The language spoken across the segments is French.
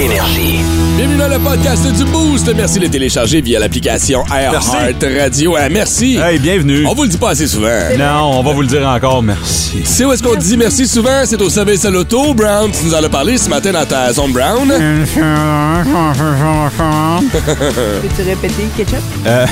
Énergie. Bienvenue dans le podcast du Boost. Merci de le télécharger via l'application iHeart Radio. Ah, merci. Hey, bienvenue. On vous le dit pas assez souvent. Non, on va vous le dire encore, merci. Tu sais où est-ce qu'on dit merci souvent? C'est au service à l'auto. Brown, tu nous en as parlé ce matin dans ta zone Brown. Peux-tu répéter ketchup? Euh,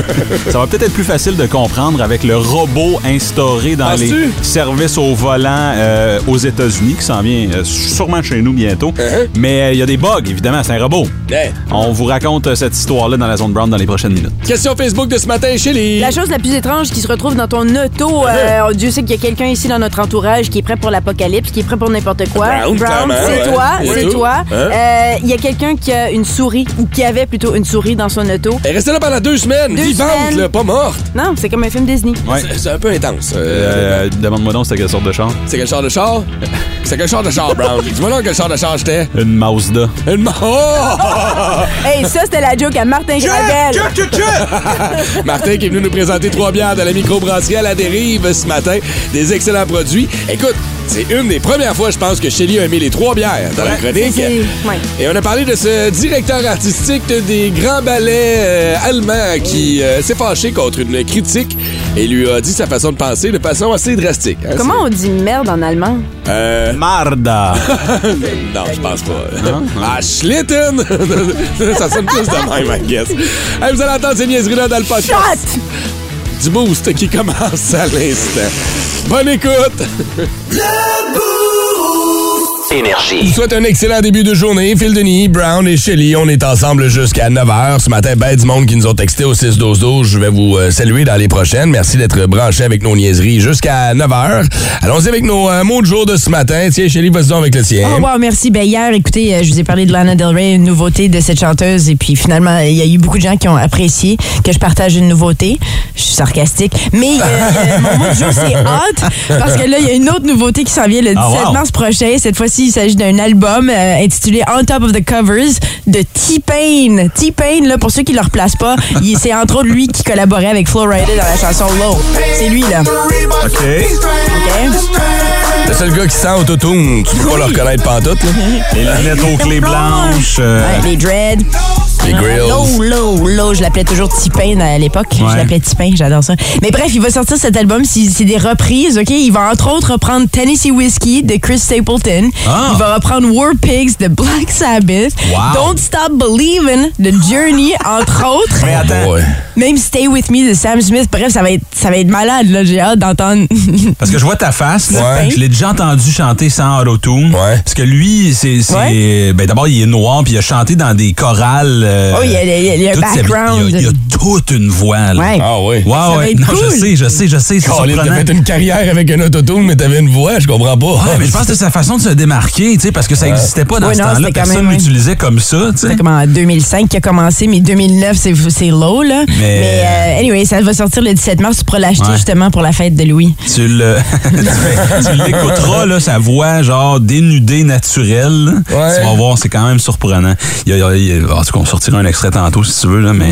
ça va peut-être être plus facile de comprendre avec le robot instauré dans les services au volant euh, aux États-Unis qui s'en vient euh, sûrement chez nous bientôt. Uh-huh. Mais euh, il y a des bugs, évidemment, c'est un robot. Hey. On vous raconte euh, cette histoire-là dans la zone brown dans les prochaines minutes. Question Facebook de ce matin, Shelly. La chose la plus étrange qui se retrouve dans ton auto, euh, Dieu sait qu'il y a quelqu'un ici dans notre entourage qui est prêt pour l'apocalypse, qui est prêt pour n'importe quoi. Brown, c'est ouais. toi, c'est toi. Hein? Euh, Il y a quelqu'un qui a une souris, ou qui avait plutôt une souris dans son auto. Elle est restée là pendant deux semaines, Deux vivante, semaines. là, pas morte. Non, c'est comme un film Disney. Ouais. C'est- un peu intense. Euh, Euh, Demande-moi donc c'était quelle sorte de char? c'est quel char de char? C'est quel char de char, Brown? Dis-moi là quel char de char j'étais. Une Mazda. Une ma- Oh! Hey, ça, c'était la joke à Martin Gravel. Martin qui est venu nous présenter trois bières de la microbrasserie à la dérive ce matin. Des excellents produits. Écoute, c'est une des premières fois, je pense, que Shelly a aimé les trois bières dans la chronique. ouais. Et on a parlé de ce directeur artistique des grands ballets euh, allemands qui euh, s'est fâché contre une critique et lui a dit sa façon de penser de façon assez drastique. hein. Comment on dit merde en allemand? Euh, Marda. non, je pense pas. Ah, Schlitten! ça sonne plus de même, I guess. Hey, vous allez entendre ces niaiseries-là dans le podcast. Shot! Du boost qui commence à l'instant. Bonne écoute! Énergie. vous souhaite un excellent début de journée. Phil Denis, Brown et Shelly, on est ensemble jusqu'à 9h. Ce matin, ben du monde qui nous ont texté au 6-12-12. Je vais vous euh, saluer dans les prochaines. Merci d'être branchés avec nos niaiseries jusqu'à 9h. Allons-y avec nos euh, mots de jour de ce matin. Tiens, Shelly, vas-y donc avec le tien. Oh wow, merci. Ben hier, écoutez, euh, je vous ai parlé de Lana Del Rey, une nouveauté de cette chanteuse, et puis finalement, il y a eu beaucoup de gens qui ont apprécié que je partage une nouveauté. Je suis sarcastique, mais euh, mon mot du jour c'est hot parce que là, il y a une autre nouveauté qui s'en vient le 17 Ah, wow. mars prochain. Cette fois-ci, il s'agit d'un album euh, intitulé On Top of the Covers de T-Pain. T-Pain, là, pour ceux qui ne le replacent pas, c'est entre autres lui qui collaborait avec Flo Rida dans la chanson Low. C'est lui là. OK. OK? Le seul gars qui sent autotune, tu peux pas le reconnaître pantoute, là. Les lunettes aux clés blanches. euh, Ouais, les dreads. Les grills. Low, low, low. Je l'appelais toujours T-Pain à l'époque. Ouais. Je l'appelais T-Pain, j'adore ça. Mais bref, il va sortir cet album. C'est c'est des reprises, OK? Il va entre autres reprendre Tennessee Whiskey de Chris Stapleton. Ah. Il va reprendre War Pigs de Black Sabbath. Wow. Don't Stop Believing de Journey, entre autres. Mais attends, Ouais. Même Stay With Me de Sam Smith. Bref, ça va être, ça va être malade, là. J'ai hâte d'entendre. parce que je vois ta face. là. Ouais. Je l'ai déjà entendu chanter sans auto-tune. Ouais. Parce que lui, c'est. Ouais. Ben, D'abord, il est noir, puis il a chanté dans des chorales. euh, Oh, il y a, il y a- il y a un sa background. Il y a, il y a toute une voix. là. Ouais. Ah oui. Ouais, va ouais. être Non, cool. je sais, je sais, je sais. Colin, t'as fait une carrière avec un autotune, mais t'avais une voix, je comprends pas. Ouais, mais je pense que c'est sa façon de se démarquer, tu sais, parce que ça n'existait pas dans Ouais, ce temps-là. Personne l'utilisait comme ça, tu sais. C'est comme en 2005 qui a commencé, mais 2009, c'est low, là. Mais- euh, anyway, ça va sortir le 17 mars. Tu pourras l'acheter Ouais. justement pour la fête de Louis. Tu le, tu l'écouteras, là, sa voix, genre, dénudée, naturelle. Ouais. Tu vas voir, c'est quand même surprenant. Il y a, il y a- il y a- en tout cas, on sortira un extrait tantôt, si tu veux, là, mais...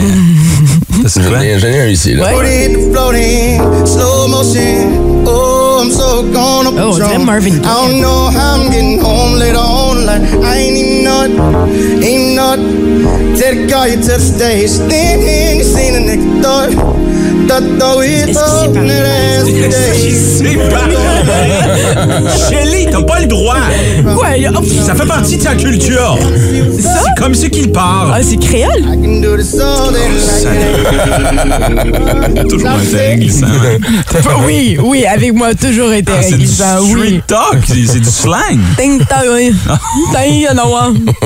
C'est J'en ai, un ici, là. Ouais. Floating, floating, slow motion. Oh, I'm so gonna Oh, Marvin Gaye. It, it. Thought though that C'est Shelly, t'as pas le droit! Ouais, hop, Ça fait partie de sa culture! ça? C'est comme ça qu'il parle! Ah, c'est créole? I can do this all day. like Toujours un terrain glissant. oui, oui, avec moi, toujours été Ah, c'est du réglissant, street oui. talk, c'est c'est du slang. Ting, ta, oui. Ting?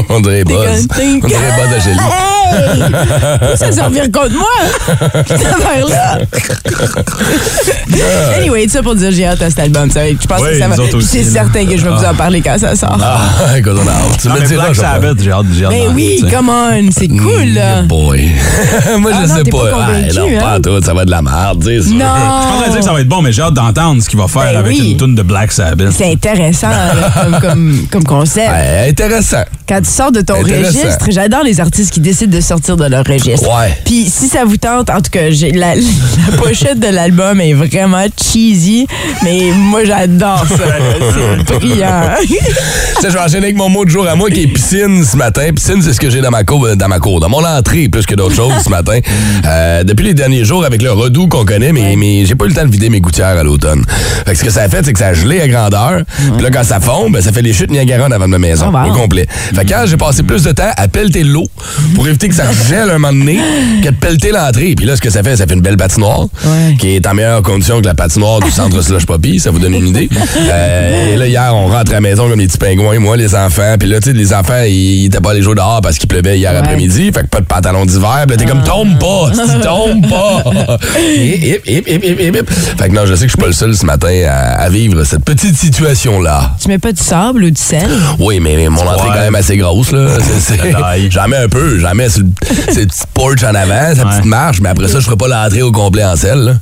On dirait Buzz. On dirait Buzz à Shelly. Hey! Ça servir contre moi! Cette affaire-là! anyway, ça pour dire, j'ai hâte à cet album. ça. Je pense Oui, que ça va. C'est certain que je vais vous en parler quand ça sort. Ah, écoute, on a hâte. Tu Non, me diras, pense. Sabbath, j'ai hâte, j'ai hâte Ben oui, tu sais. come on, c'est cool, là. Boy. Moi, Ah je non, sais pas convaincu, non, hein? pas tout, ça va être de la merde, tu sais. ça. Non! Je de dire que ça va être bon, mais j'ai hâte d'entendre ce qu'il va faire Ben avec oui. une tune de Black Sabbath. C'est intéressant là, comme, comme, comme concept. Ouais, intéressant. Quand tu sors de ton registre, j'adore les artistes qui décident de sortir de leur registre. Ouais. Puis si ça vous tente, en tout cas, j'ai la, la pochette de l'album est vraiment cheesy, mais moi j'adore ça. C'est brillant. Je vais enchaîner avec mon mot de jour à moi qui est piscine ce matin. Piscine, c'est ce que j'ai dans ma cour, dans ma cour, dans mon entrée plus que d'autres choses ce matin. Euh, depuis les derniers jours, avec le redoux qu'on connaît, mais, mais j'ai pas eu le temps de vider mes gouttières à l'automne. Fait que ce que ça a fait, c'est que ça a gelé à grandeur. Puis là, quand ça fond, ben, ça fait les chutes Niagara en avant de ma maison, Oh, wow. au complet. Fait que quand j'ai passé plus de temps à pelleter l'eau pour éviter que ça gèle un moment donné que de pelleter l'entrée. Puis là, ce que ça fait, ça fait une belle patinoire Ouais. qui est en meilleure condition que la patinoire du centre Slush Poppy. Ça vous donne une idée. Euh, et là, hier, on rentre à la maison comme des petits pingouins, moi, les enfants. Puis là, tu sais, les enfants, ils étaient pas allés jouer dehors parce qu'il pleuvait hier Ouais. après-midi. Fait que pas de pantalon d'hiver. Puis là, t'es comme, tombe pas, si tombe pas. Hip, hip, hip, hip, hip, hip, hip. Fait que non, je sais que je suis pas le seul ce matin à, à vivre cette petite situation-là. tu mets pas du sable ou du sel? Oui, mais, mais mon entrée est quand même assez grosse, là. C'est- c'est-. J'en mets un peu. J'en mets sur le c'est petit porch en avant, sa petite marche, mais après ça, je ferai pas l'entrée au complet en sel, là.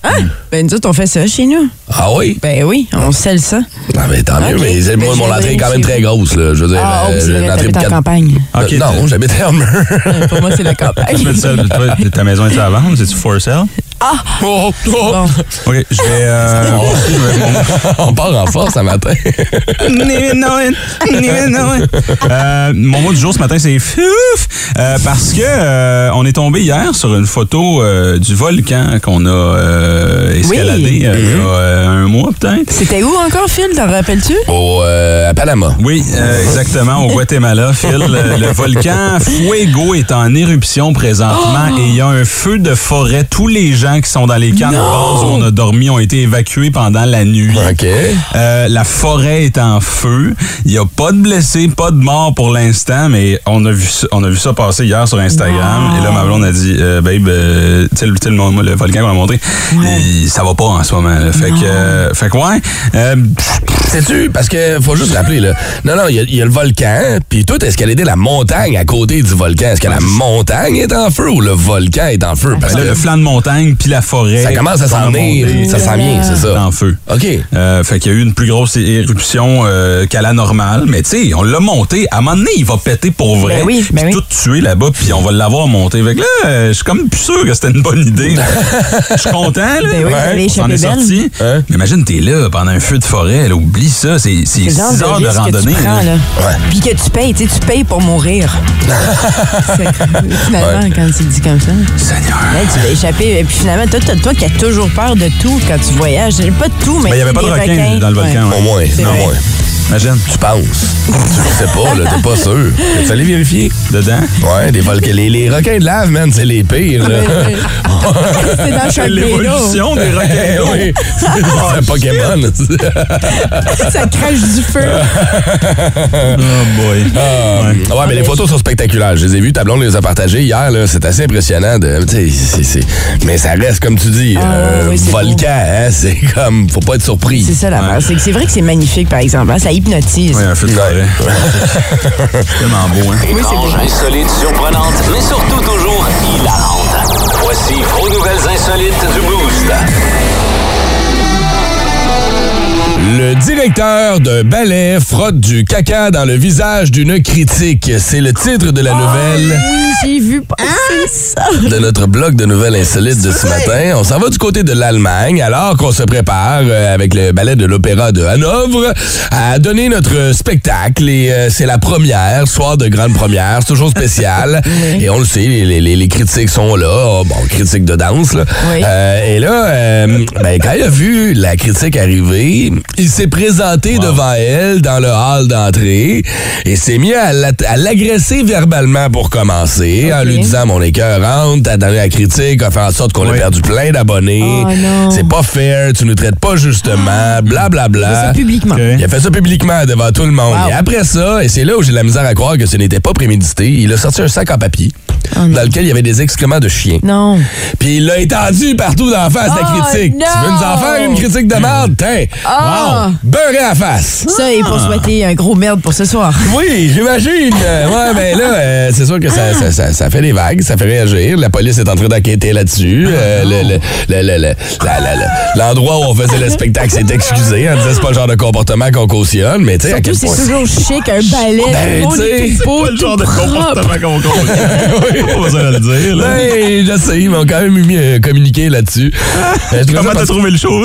Ben nous autres, on fait ça chez nous. Ah oui? Ben oui, on scelle ça. Ah, mais tant mieux, Ok. mais c'est- moi, Ben, mon entrée est quand même très grosse, là. Je veux dire, Ah, euh, c'est j'ai une entrée de en campagne. Ok, Euh, non, j'habite à. Pour moi, c'est la campagne. Ça, toi, ta maison est à vendre? C'est-tu for sale? Oh, oh. Bon. OK, je vais... Euh, On part en force ce matin. Euh, mon mot du jour ce matin, c'est fouf! Euh, parce que euh, on est tombé hier sur une photo euh, du volcan qu'on a euh, escaladé Oui. euh, il y a euh, un mois peut-être. C'était où encore, Phil? T'en rappelles-tu? Au, euh, à Panama. Oui, euh, exactement, au Guatemala, Phil. Le, le volcan Fuego est en éruption présentement et il y a un feu de forêt. Tous les gens qui sont dans les camps de base où on a dormi ont été évacués pendant la nuit. OK. Euh, la forêt est en feu. Il n'y a pas de blessés, pas de morts pour l'instant, mais on a vu ça, on a vu ça passer hier sur Instagram. Et là, ma blonde a dit, euh, babe, euh, tu sais, le, le, volcan qu'on a montré, il- ça va pas en ce moment. là. Fait que, euh, fait que ouais. euh, Sais-tu? Parce que faut juste rappeler, là. Non, non, il y a- il y, a le volcan, puis tout escaladé la montagne à côté du volcan? Est-ce que la montagne est en feu ou le volcan est en feu? Parce ben là, que le flanc de montagne puis la forêt. ça commence à s'en venir. Ça s'en vient, c'est est ça. en feu. OK. Euh, fait qu'il y a eu une plus grosse éruption euh, qu'à la normale. Mais tu sais, on l'a monté. À un moment donné, il va péter pour vrai. Ben oui, ben puis oui. tout tuer là-bas, puis on va l'avoir monté. Fait que là, euh, je suis comme plus sûr que c'était une bonne idée. Je suis content, là. Ben oui, avez On en est sorti. Hein? Mais imagine, t'es là pendant un feu de forêt. Là, oublie ça. C'est c'est C'est le genre 6 heures de randonnée. tu prends, là. là. Puis que tu payes, tu sais, tu payes pour mourir. C'est- finalement, quand tu le dis comme ça. Seigneur. Là, tu vas échapper. Et puis finalement, toi, toi, toi qui as toujours peur de tout quand tu voyages. Pas de tout, mais. Ben, il y avait pas de des requin dans le volcan, Ouais. Au moins, moins. Imagine, Tu penses. tu sais pas, là, t'es pas sûr. Tu allé vérifier? dedans. Ouais, des volcans. Les, les requins de lave, man, c'est les pires, là. C'est dans C'est Sharknado. l'évolution des requins Eh oui, c'est un Pokémon. Ça crache du feu. Oh boy. Ah, ouais, mais les photos sont spectaculaires. Je les ai vues, ta blonde les a partagées hier. là. C'est assez impressionnant. De, mais ça reste, comme tu dis, Ah, oui, c'est volcan. Hein, c'est comme, faut pas être surpris. C'est ça la base. C'est que c'est vrai que c'est magnifique, par exemple. hein. Ça hypnotise. Ouais, un feu de forêt. C'est tellement beau, hein. Étrange, insolite, surprenante, mais surtout toujours hilarante. Voici vos nouvelles insolites du Boost. Le directeur d'un ballet frotte du caca dans le visage d'une critique. C'est le titre de la nouvelle Oui, j'ai vu passer ça. de notre blog de nouvelles insolites de ce matin. On s'en va du côté de l'Allemagne alors qu'on se prépare euh, avec le ballet de l'Opéra de Hanovre à donner notre spectacle. Et euh, c'est la première, soir de grande première. C'est toujours spécial. Et on le sait, les, les- les critiques sont là. Oh, bon, critiques de danse. Là. Oui. Euh, et là, euh, ben, quand il a vu la critique arriver, il s'est présenté devant elle dans le hall d'entrée et s'est mis à la- l'agresser verbalement pour commencer, en lui disant Mon écœurante, ta dernière critique a fait en sorte qu'on a Oui. perdu plein d'abonnés. Oh. C'est pas fair, tu nous traites pas justement, blablabla. Bla, C'est bla. publiquement. Ok. Il a fait ça publiquement devant tout le monde. Wow. Et après ça, et c'est là où j'ai la misère à croire que ce n'était pas prémédité, il a sorti un sac en papier. Dans lequel il y avait des excréments de chiens. Non. Puis il l'a étendu partout dans la face, la Oh, critique. non! Tu veux nous en faire une critique de merde? Tiens! Ah! Wow! Beurré à la face! Ça, et pour souhaiter un gros merde pour ce soir. Oui, j'imagine. Euh, ouais, ben là, euh, c'est sûr que ça, ça, ça, ça fait des vagues, ça fait réagir. La police est en train d'enquêter là-dessus. Euh, le- le- le- L'endroit où on faisait le spectacle s'est excusé en disant c'est pas le genre de comportement qu'on cautionne, mais tu sais, à Surtout, c'est toujours chic, un balai, Ben, tout est tout c'est beau, Pas le genre de comportement qu'on qu'on- Pas besoin de le dire. là. Ben, je sais, ils m'ont quand même mis euh, communiqué là-dessus. Euh, ça Comment t'as parce- trouvé le show?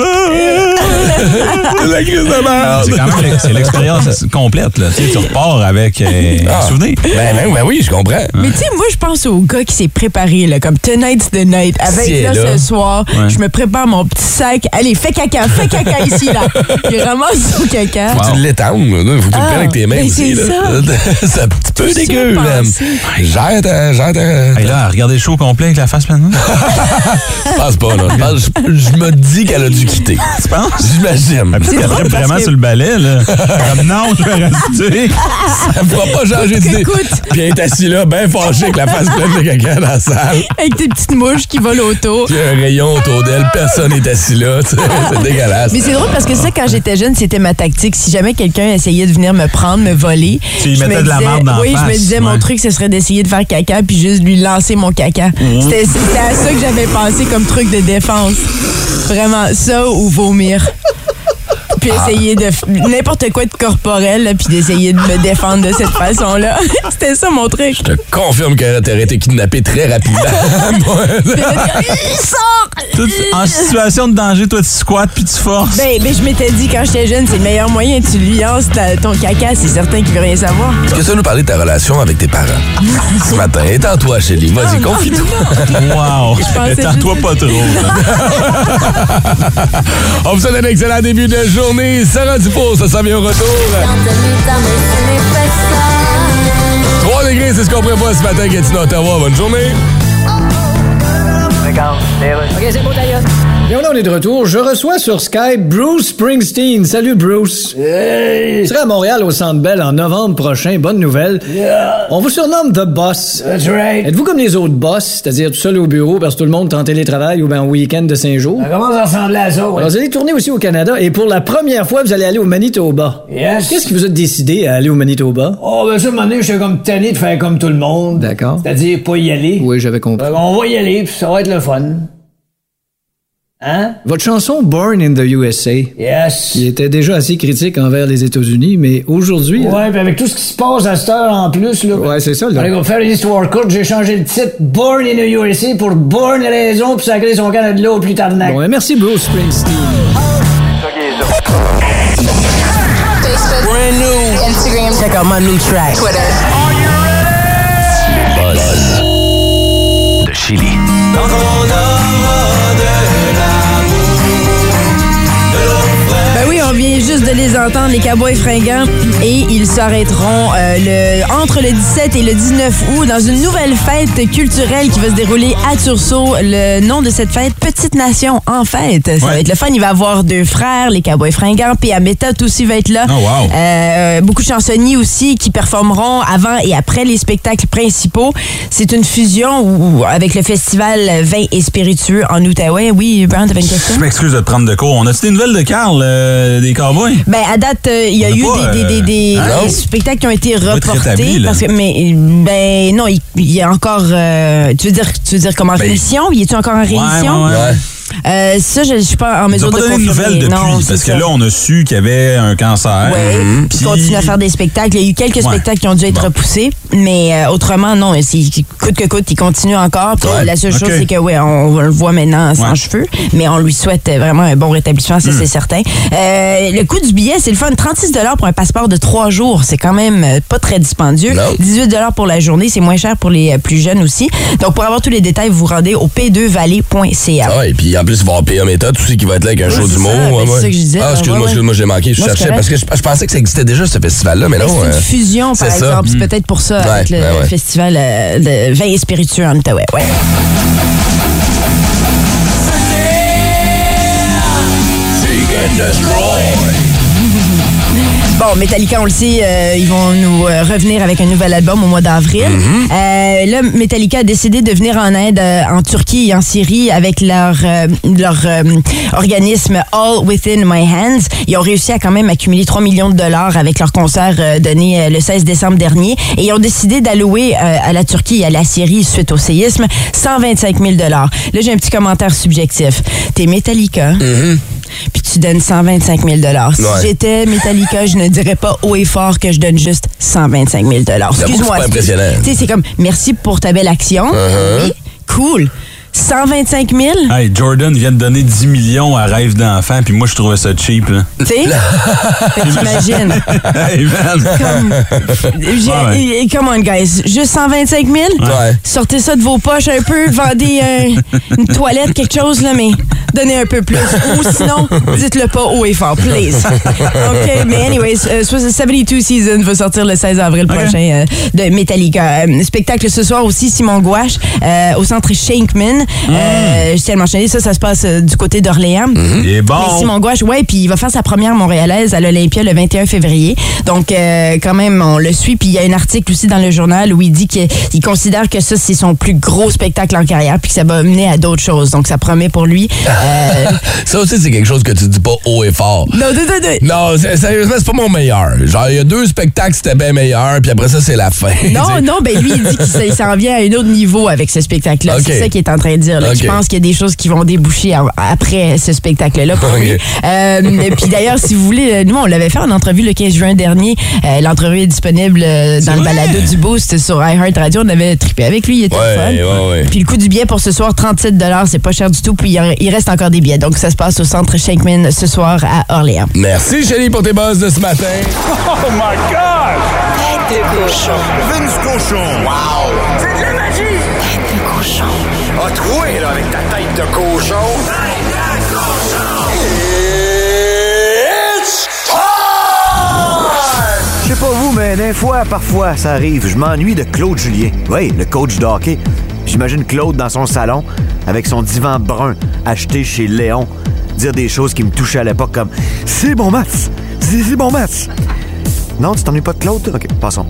la crise de merde! C'est quand même c'est l'expérience complète. Là. Tu sais, tu repars avec euh, Ah. un souvenir. Ben, ben, ben oui, je comprends. Mais tu sais, moi, je pense au gars qui s'est préparé, là, comme Tonight's the Night. Avec Si, là, là. ce soir, Ouais. je me prépare mon petit sac. Allez, fais caca, fais caca ici, là. Il ramasse son caca. Faut que tu l'étendes, là. Faut que tu le Ah, prennes avec tes mains ben, aussi. c'est là. c'est un petit peu dégueu, ça penser. Gère ta... Ta... Hey, là, regardez le show complet avec la face maintenant. Je pense pas, là. Je, pense- je- je me dis qu'elle a dû quitter. tu penses? J'imagine. Tripe parce vraiment que- sur le balai. Là. Comme non, je vais rester. Elle me fera pas changer d'idée. Écoute. Puis elle est assise là, bien fâchée avec la face pleine de caca dans la salle. Avec tes petites mouches qui volent autour. Puis un rayon autour d'elle, personne n'est assis là. C'est dégueulasse. Mais c'est drôle parce que ça, quand j'étais jeune, c'était ma tactique. Si jamais quelqu'un essayait de venir me prendre, me voler, Tu lui je me mettais de la marde dans la Oui, je face, me disais, mon truc, ce serait d'essayer de faire caca puis juste lui lancer mon caca. Mhm. C'était à ça que j'avais pensé comme truc de défense. Vraiment, ça ou vomir. Puis Ah. essayer de n'importe quoi de corporel, là, puis d'essayer de me défendre de cette façon-là. C'était ça mon truc. Je te confirme qu'elle aurait été kidnappée très rapidement. Puis là, en situation de danger, toi, tu squattes puis tu forces. Ben, ben, je m'étais dit quand j'étais jeune, c'est le meilleur moyen. Tu lui lances ta- ton caca, c'est certain qu'il veut rien savoir. Est-ce que ça nous parler de ta relation avec tes parents? Ce matin, étends-toi, Chélie. Vas-y, confie-toi. Wow! pensais Étends-toi juste- pas trop. là. On vous souhaite un excellent début de journée. Sarah Dufour, ça s'en vient au retour. 3 degrés, c'est ce qu'on prévoit ce matin, Gatineau, Ottawa. Bonne journée. Ok, Okay, is it Et on est de retour. Je reçois sur Skype Bruce Springsteen. Salut Bruce. Hey! Tu seras à Montréal au Centre Bell en novembre prochain. Bonne nouvelle. Yeah! On vous surnomme The Boss. That's right! Êtes-vous comme les autres boss, c'est-à-dire tout seul au bureau parce que tout le monde est en télétravail ou bien en week-end de cinq jours? Ça commence à ressembler à ça. Alors, vous allez tourner aussi au Canada et pour la première fois, vous allez aller au Manitoba. Yes! Qu'est-ce qui vous a décidé à aller au Manitoba? Oh, ben ça, un moment donné, j'étais comme tanné de faire comme tout le monde. D'accord. C'est-à-dire pas y aller. Oui, j'avais compris. Fait qu'on va y aller, puis ça va être le fun. Hein? Votre chanson Born in the USA, Yes! qui était déjà assez critique envers les États-Unis, mais aujourd'hui... Ouais, puis avec tout ce qui se passe à cette heure en plus, là. Ouais, c'est ça, là. Allez, on va faire une histoire courte. J'ai changé le titre Born in the USA pour Born Raison, puis sacrer son canne de l'eau plus tarnac. Bon, ben, merci Bruce Springsteen. Brand new. Instagram. Check out my new track. Twitter. Buzz. De Chili. Oui, on vient juste de les entendre, les Cowboys fringants, et ils s'arrêteront euh, le, entre le 17 et le 19 août dans une nouvelle fête culturelle qui va se dérouler à Tursault. Le nom de cette fête, Petite Nation en fête. Ça va être le fun. Il va y avoir deux frères, les Cowboys fringants, puis méthode aussi va être là. Oh, wow. Euh, beaucoup de chansonniers aussi qui performeront avant et après les spectacles principaux. C'est une fusion avec le festival Vin et Spiritueux en Outaouais. Oui, Brown, t'avais une question? Je m'excuse de te prendre de court. On a-tu des nouvelles de Carl, euh, des Cowboys? Ben, à date, euh, il y a eu pas, des, des, des, des- euh, non. des spectacles qui ont été reportés. rétabli, là. parce que, mais, ben, non, il, il y a encore. euh, tu, veux dire, tu veux dire comme en Ben, rémission? Il est-tu encore en rémission? Ouais, ouais, ouais. Euh, ça, je ne suis pas en Ils mesure ont pas de donné de nouvelles depuis, Non, parce que ça. là, on a su qu'il y avait un cancer. Ouais, Mhm. il Puis- continue à faire des spectacles. Il y a eu quelques Ouais. spectacles qui ont dû être Bon. repoussés, mais euh, autrement, non. c'est- Coûte que coûte, il continue encore. Puis Ouais. La seule chose, c'est que, ouais, on, le voit maintenant sans Ouais. cheveux, mais on lui souhaite vraiment un bon rétablissement, Hmm. ça, c'est certain. Euh, le coût du billet, c'est le fun. 36 pour un passeport de trois jours. C'est quand même euh, pas très dispendieux. Non. 18 pour la journée. C'est moins cher pour les euh, plus jeunes aussi. Donc, pour avoir tous les détails, vous vous rendez au p2valley.ca. Ah et puis en plus, il va y avoir PA méthode aussi qui va être là avec un Oui, show d'humour. ben, ouais, c'est ça que je disais. Ah, excuse-moi, Ouais, ouais. excuse-moi, j'ai manqué. Je cherchais parce que je, je pensais que ça existait déjà, ce festival-là, mais Ben, non. c'est une euh, fusion, par exemple. C'est Mm. peut-être pour ça, avec le festival euh, de vin et spiritueux en Outaouais. Ouais. Bon, Metallica, on le sait, euh, ils vont nous euh, revenir avec un nouvel album au mois d'avril. Euh, là, Metallica a décidé de venir en aide euh, en Turquie et en Syrie avec leur, euh, leur euh, organisme All Within My Hands. Ils ont réussi à quand même accumuler 3 millions de dollars avec leur concert euh, donné le 16 décembre dernier. Et ils ont décidé d'allouer euh, à la Turquie et à la Syrie suite au séisme 125 000 dollars. Là, j'ai un petit commentaire subjectif. T'es Metallica. Puis tu donnes 125 000 Si Ouais. j'étais Metallica, je ne dirais pas haut et fort que je donne juste 125 000 J'avoue que c'est Excuse-moi. pas impressionnant. Tu sais, c'est comme, merci pour ta belle action. Uh-huh. Oui, cool. 125 000 Hey, Jordan vient de donner 10 millions à rêve d'enfant, puis moi, je trouvais ça cheap. Là. tu sais? Fait que T'imagines. hey, man! Comme, Ouais, Come on, guys. Juste 125 000 Ouais. Sortez ça de vos poches un peu, vendez euh, une toilette, quelque chose, là, mais donnez un peu plus. Ou sinon, dites-le pas haut et fort, please. OK, mais anyways, euh, 72 Seasons va sortir le 16 avril prochain euh, de Metallica. Euh, spectacle ce soir aussi, Simon Gouache, euh, au centre Shankman. Euh, je tiens à le mentionner, ça, ça se passe euh, du côté d'Orléans. Il est bon! Mais Simon Gouache, ouais, puis il va faire sa première montréalaise à l'Olympia le 21 février. Donc, euh, quand même, on le suit. Puis il y a un article aussi dans le journal où il dit qu'il il considère que ça, c'est son plus gros spectacle en carrière, puis que ça va mener à d'autres choses. Donc, ça promet pour lui. Ça aussi, c'est quelque chose que tu dis pas haut et fort. non, non, non, sérieusement, c'est pas mon meilleur. Genre, il y a deux spectacles, c'était bien meilleur, puis après ça, c'est la fin. Non, non, ben lui, il dit qu'il s'en vient à un autre niveau avec ce spectacle-là. C'est ça qu'il est en train de dire. là. Je pense qu'il y a des choses qui vont déboucher après ce spectacle-là pour lui. Euh, puis d'ailleurs, si vous voulez, euh, nous, on l'avait fait en entrevue le 15 juin dernier. Euh, L'entrevue est disponible euh, dans le vrai? balado du Boost sur iHeartRadio. On avait trippé avec lui, il était Ouais, fun. ouais, ouais. Puis le coût du billet pour ce soir, 37 c'est pas cher du tout. Puis il reste encore des billets. Donc ça se passe au centre Shankman ce soir à Orléans. Merci, Chélie, pour tes buzz de ce matin. Tête de cochon. Vince Cochon. Wow! Là, avec ta tête de cochon. Tête cochon! Je sais pas vous, mais des fois, parfois, ça arrive. Je m'ennuie de Claude Julien. Oui, le coach de hockey. J'imagine Claude dans son salon, avec son divan brun, acheté chez Léon, dire des choses qui me touchaient à l'époque comme « C'est bon match! C'est bon match! » Non, tu t'ennuies pas de Claude? OK, passons.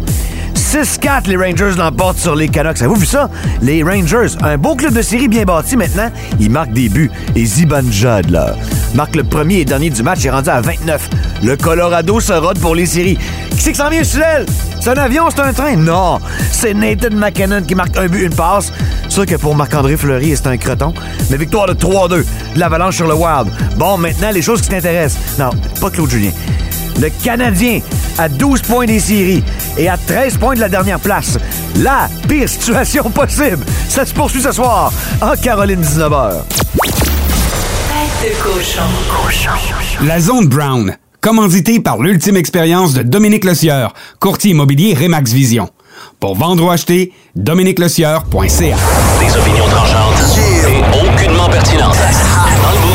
6-4, les Rangers l'emportent sur les Canucks. Avez-vous vu ça? Les Rangers, un beau club de série bien bâti maintenant, ils marquent des buts. Et Zibanejad, là, marque le premier et dernier du match, il est rendu à 29. Le Colorado se rôde pour les séries. Qui c'est qui s'en vient sur l'aile? C'est un avion, c'est un train? Non! C'est Nathan McKinnon qui marque un but, une passe. Sûr que pour Marc-André Fleury, c'est un croton. Mais victoire de 3-2 de l'Avalanche sur le Wild. Bon, maintenant, les choses qui t'intéressent. Non, pas Claude Julien. Le Canadien à 12 points des séries et à 13 points de la dernière place. La pire situation possible. Ça se poursuit ce soir en Caroline 19h. Tête de cochon. Cochon. La Zone Brown, commanditée par l'ultime expérience de Dominique Lecieur, courtier immobilier Remax Vision. Pour vendre ou acheter, dominiquelecieur.ca. Des opinions tranchantes et aucunement pertinentes. Dans le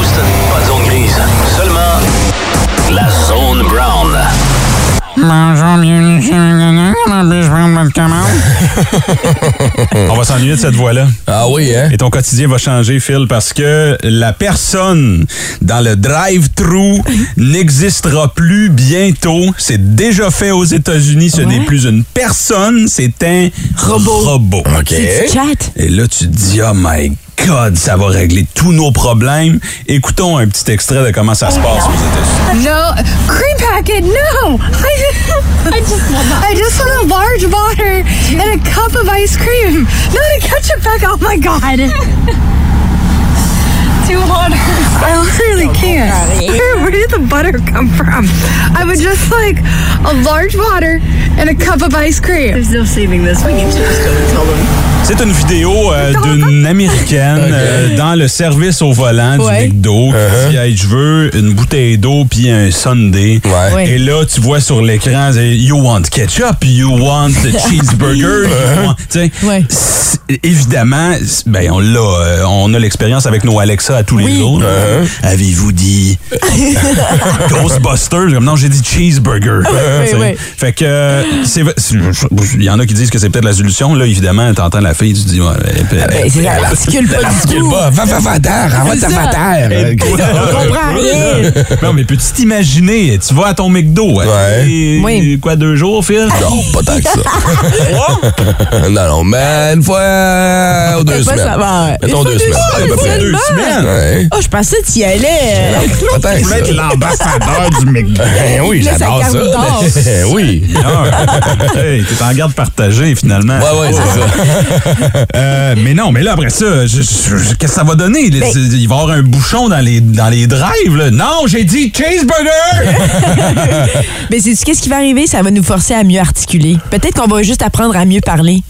Bonjour, bienvenue chez Puis-je prendre votre commande? On va s'ennuyer de cette voix-là. Ah oui, hein? Et ton quotidien va changer, Phil, parce que la personne dans le drive-thru n'existera plus bientôt. C'est déjà fait aux États-Unis. Ce n'est plus une personne, c'est un robot. OK. C'est du chat. Et là, tu te dis, oh my God, ça va régler tous nos problèmes. Écoutons un petit extrait de comment ça se passe aux États-Unis. No, cream packet, no! I just, I just, I just want a large water and a cup of ice cream. Not a ketchup pack, oh my god! Two waters. I literally can't. Where, where did the butter come from? I would just like a large water and a cup of ice cream. There's no saving this. We need to just go and tell them. C'est une vidéo euh, d'une Américaine euh, dans le service au volant Ouais. du McDo qui dit hey, Je veux une bouteille d'eau puis un Sunday. Ouais. Et là, tu vois sur l'écran c'est, You want ketchup, you want the cheeseburger. you want- tu sais, Ouais. c'est- Évidemment, c'est- ben, on l'a, euh, on a l'expérience avec nos Alexa à tous les jours. Avez-vous dit Ghostbusters? Comme, Non, j'ai dit cheeseburger. Tu sais. oui. Fait que, euh, c'est- c'est- il y en a qui disent que c'est peut-être la solution. Là, évidemment, t'entends la fille, tu dis, ouais, elle, elle- Ben, c'est ça, elle articule pas du tout. pas. Va, va, va, terre. Va, va, terre. On comprend rien. Non, mais peux-tu t'imaginer, tu vas à ton McDo, hein, Ouais. quoi, deux jours, Phil? Non, pas tant que ça. non, non, mais une fois ou deux semaines. Mettons Une fois deux semaines. finalement. semaines. Ouais. Oh, je pensais que tu y allais. euh, Pas tant que ça. l'ambassadeur du McDo. Ben oui, j'adore la ça. oui. hey, t'es en garde partagée, finalement. Ouais, ouais, c'est ça. Euh, mais non, mais là, après ça, qu'est-ce que ça va donner? Ben- Il va y avoir un bouchon dans les, dans les drives. Là. Non, j'ai dit cheeseburger! Mais c'est qu'est-ce qui va arriver? Ça va nous forcer à mieux articuler. Peut-être qu'on va juste apprendre à mieux parler.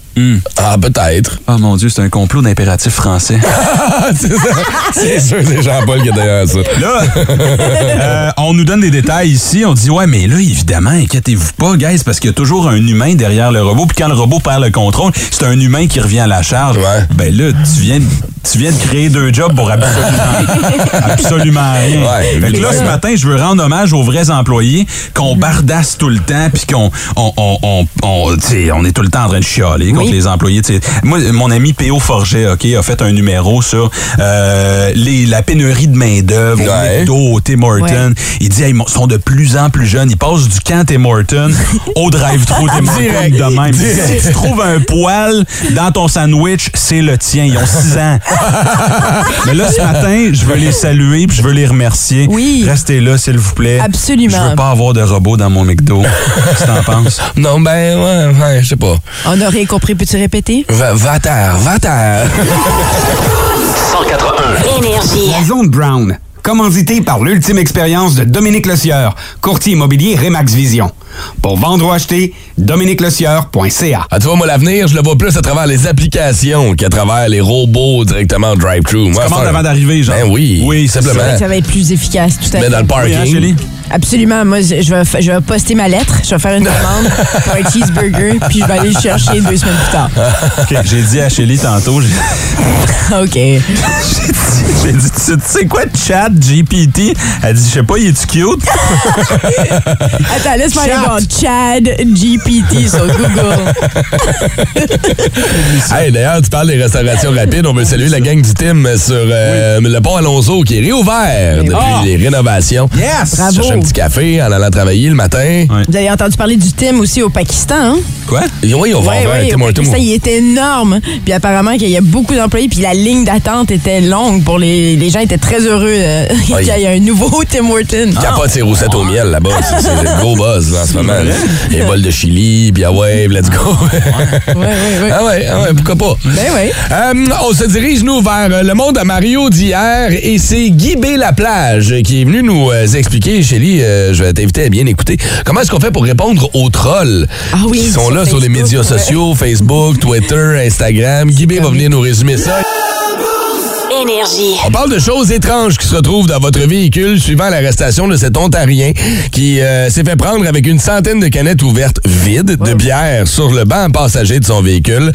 Ah, peut-être. Oh mon Dieu, c'est un complot d'impératif français. c'est ça. C'est sûr, c'est Jean-Paul qui est derrière ça. Là, euh, on nous donne des détails ici. On dit, ouais, mais là, évidemment, inquiétez-vous pas, guys, parce qu'il y a toujours un humain derrière le robot. Puis quand le robot perd le contrôle, c'est un humain qui revient à la charge. Ouais. Ben là, tu viens, de- tu viens de créer deux jobs pour absolument, absolument rien. Ouais, fait que là, ce matin, je veux rendre hommage aux vrais employés qu'on bardasse tout le temps, puis qu'on on, on, on est tout le temps en train de chialer contre les employés. Moi, mon ami P.O. Forget, OK, a fait un numéro sur euh, les, la pénurie de main-d'œuvre au Ouais. McDo, au Tim Horton. Il dit, hey, ils sont de plus en plus jeunes. Ils passent du camp Tim Horton au drive-thru Tim Horton Direct. de même. Direct. Si tu trouves un poil dans ton sandwich, c'est le tien. Ils ont 6 ans. Mais là, ce matin, je veux les saluer puis je veux les remercier. Oui. Restez là, s'il vous plaît. Absolument. Je veux pas avoir de robot dans mon McDo. Qu'est-ce que t'en penses? Non, ben, ouais, ouais, je sais pas. On rien compris. Peux-tu répéter? Va, va à terre, va à terre. 181. Énergie. La zone Brown, commanditée par l'ultime expérience de Dominique Lecieur, courtier immobilier Remax Vision. Pour vendre ou acheter, dominiquelecieur.ca. Ah, tu vois, moi, l'avenir, je le vois plus à travers les applications qu'à travers les robots directement au drive-thru. Moi, avant d'arriver, genre. Ben oui. Oui, c'est simplement. Ça va être plus efficace, tout à Mais fait. dans le Oui, hein, parking. Absolument. Moi, je je vais, je vais poster ma lettre. Je vais faire une demande pour un cheeseburger, puis je vais aller le chercher deux semaines plus tard. OK, j'ai dit à Shelly tantôt, j'ai OK. j'ai dit, tu tu sais quoi, chat GPT? Elle dit, je sais pas, il est-tu cute? Attends, laisse-moi aller voir Chad GPT sur Google. Hey, d'ailleurs, tu parles des restaurations rapides. On veut saluer la gang du team sur euh, le pont Alonso qui est réouvert depuis Ah! les rénovations. Yes! Bravo. Un petit café en allant travailler le matin. Vous avez entendu parler du Tim aussi au Pakistan, hein? Quoi? Oui, on va Ouais, Hortons. Pakistan, il était énorme. Puis apparemment qu'il y a beaucoup d'employés, puis la ligne d'attente était longue pour les, les gens étaient très heureux euh, qu'il y ait un nouveau Tim Horton. Capote ses roussettes au miel là-bas. C'est- le gros buzz là, en ce moment. Les bols de chili, puis ah ouais, let's go. Ouais, ouais, ouais. Ah ouais, ah ouais, pourquoi pas? Ben ouais. Euh, on se dirige, nous, vers euh, le monde à Mario d'hier et c'est Guy B. Laplage qui est venu nous euh, expliquer, Euh, je vais t'inviter à bien écouter, comment est-ce qu'on fait pour répondre aux trolls? Ah oui, qui sont sur là sur les médias ouais. sociaux, Facebook, Twitter, Instagram. Guy B. va venir nous résumer ça. Énergie. On parle de choses étranges qui se retrouvent dans votre véhicule suivant l'arrestation de cet Ontarien qui euh, s'est fait prendre avec une centaine de canettes ouvertes vides de bière sur le banc passager de son véhicule.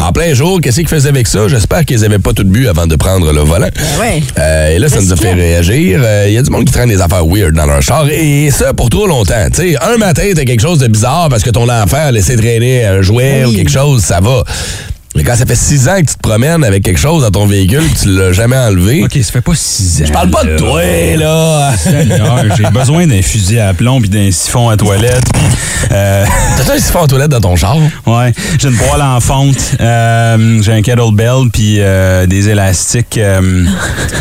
En plein jour, qu'est-ce qu'il faisait avec ça? J'espère qu'ils n'avaient pas tout bu avant de prendre le volant. ouais. Euh, et là, ça nous a fait réagir. Euh, Il y a du monde qui traîne des affaires weird dans leur char. Et ça, pour trop longtemps. Tu sais, un matin, t'as quelque chose de bizarre parce que ton enfant a laissé traîner un jouet Oui. ou quelque chose, ça va. Mais quand ça fait six ans que tu te promènes avec quelque chose dans ton véhicule que tu l'as jamais enlevé. OK, ça fait pas 6 ans. Je parle pas de toi, là. Seigneur, j'ai besoin d'un fusil à plomb puis d'un siphon à toilette. euh, T'as un siphon à toilette dans ton char? ouais, j'ai une poêle en fonte, euh, j'ai un kettlebell puis euh, des élastiques, euh,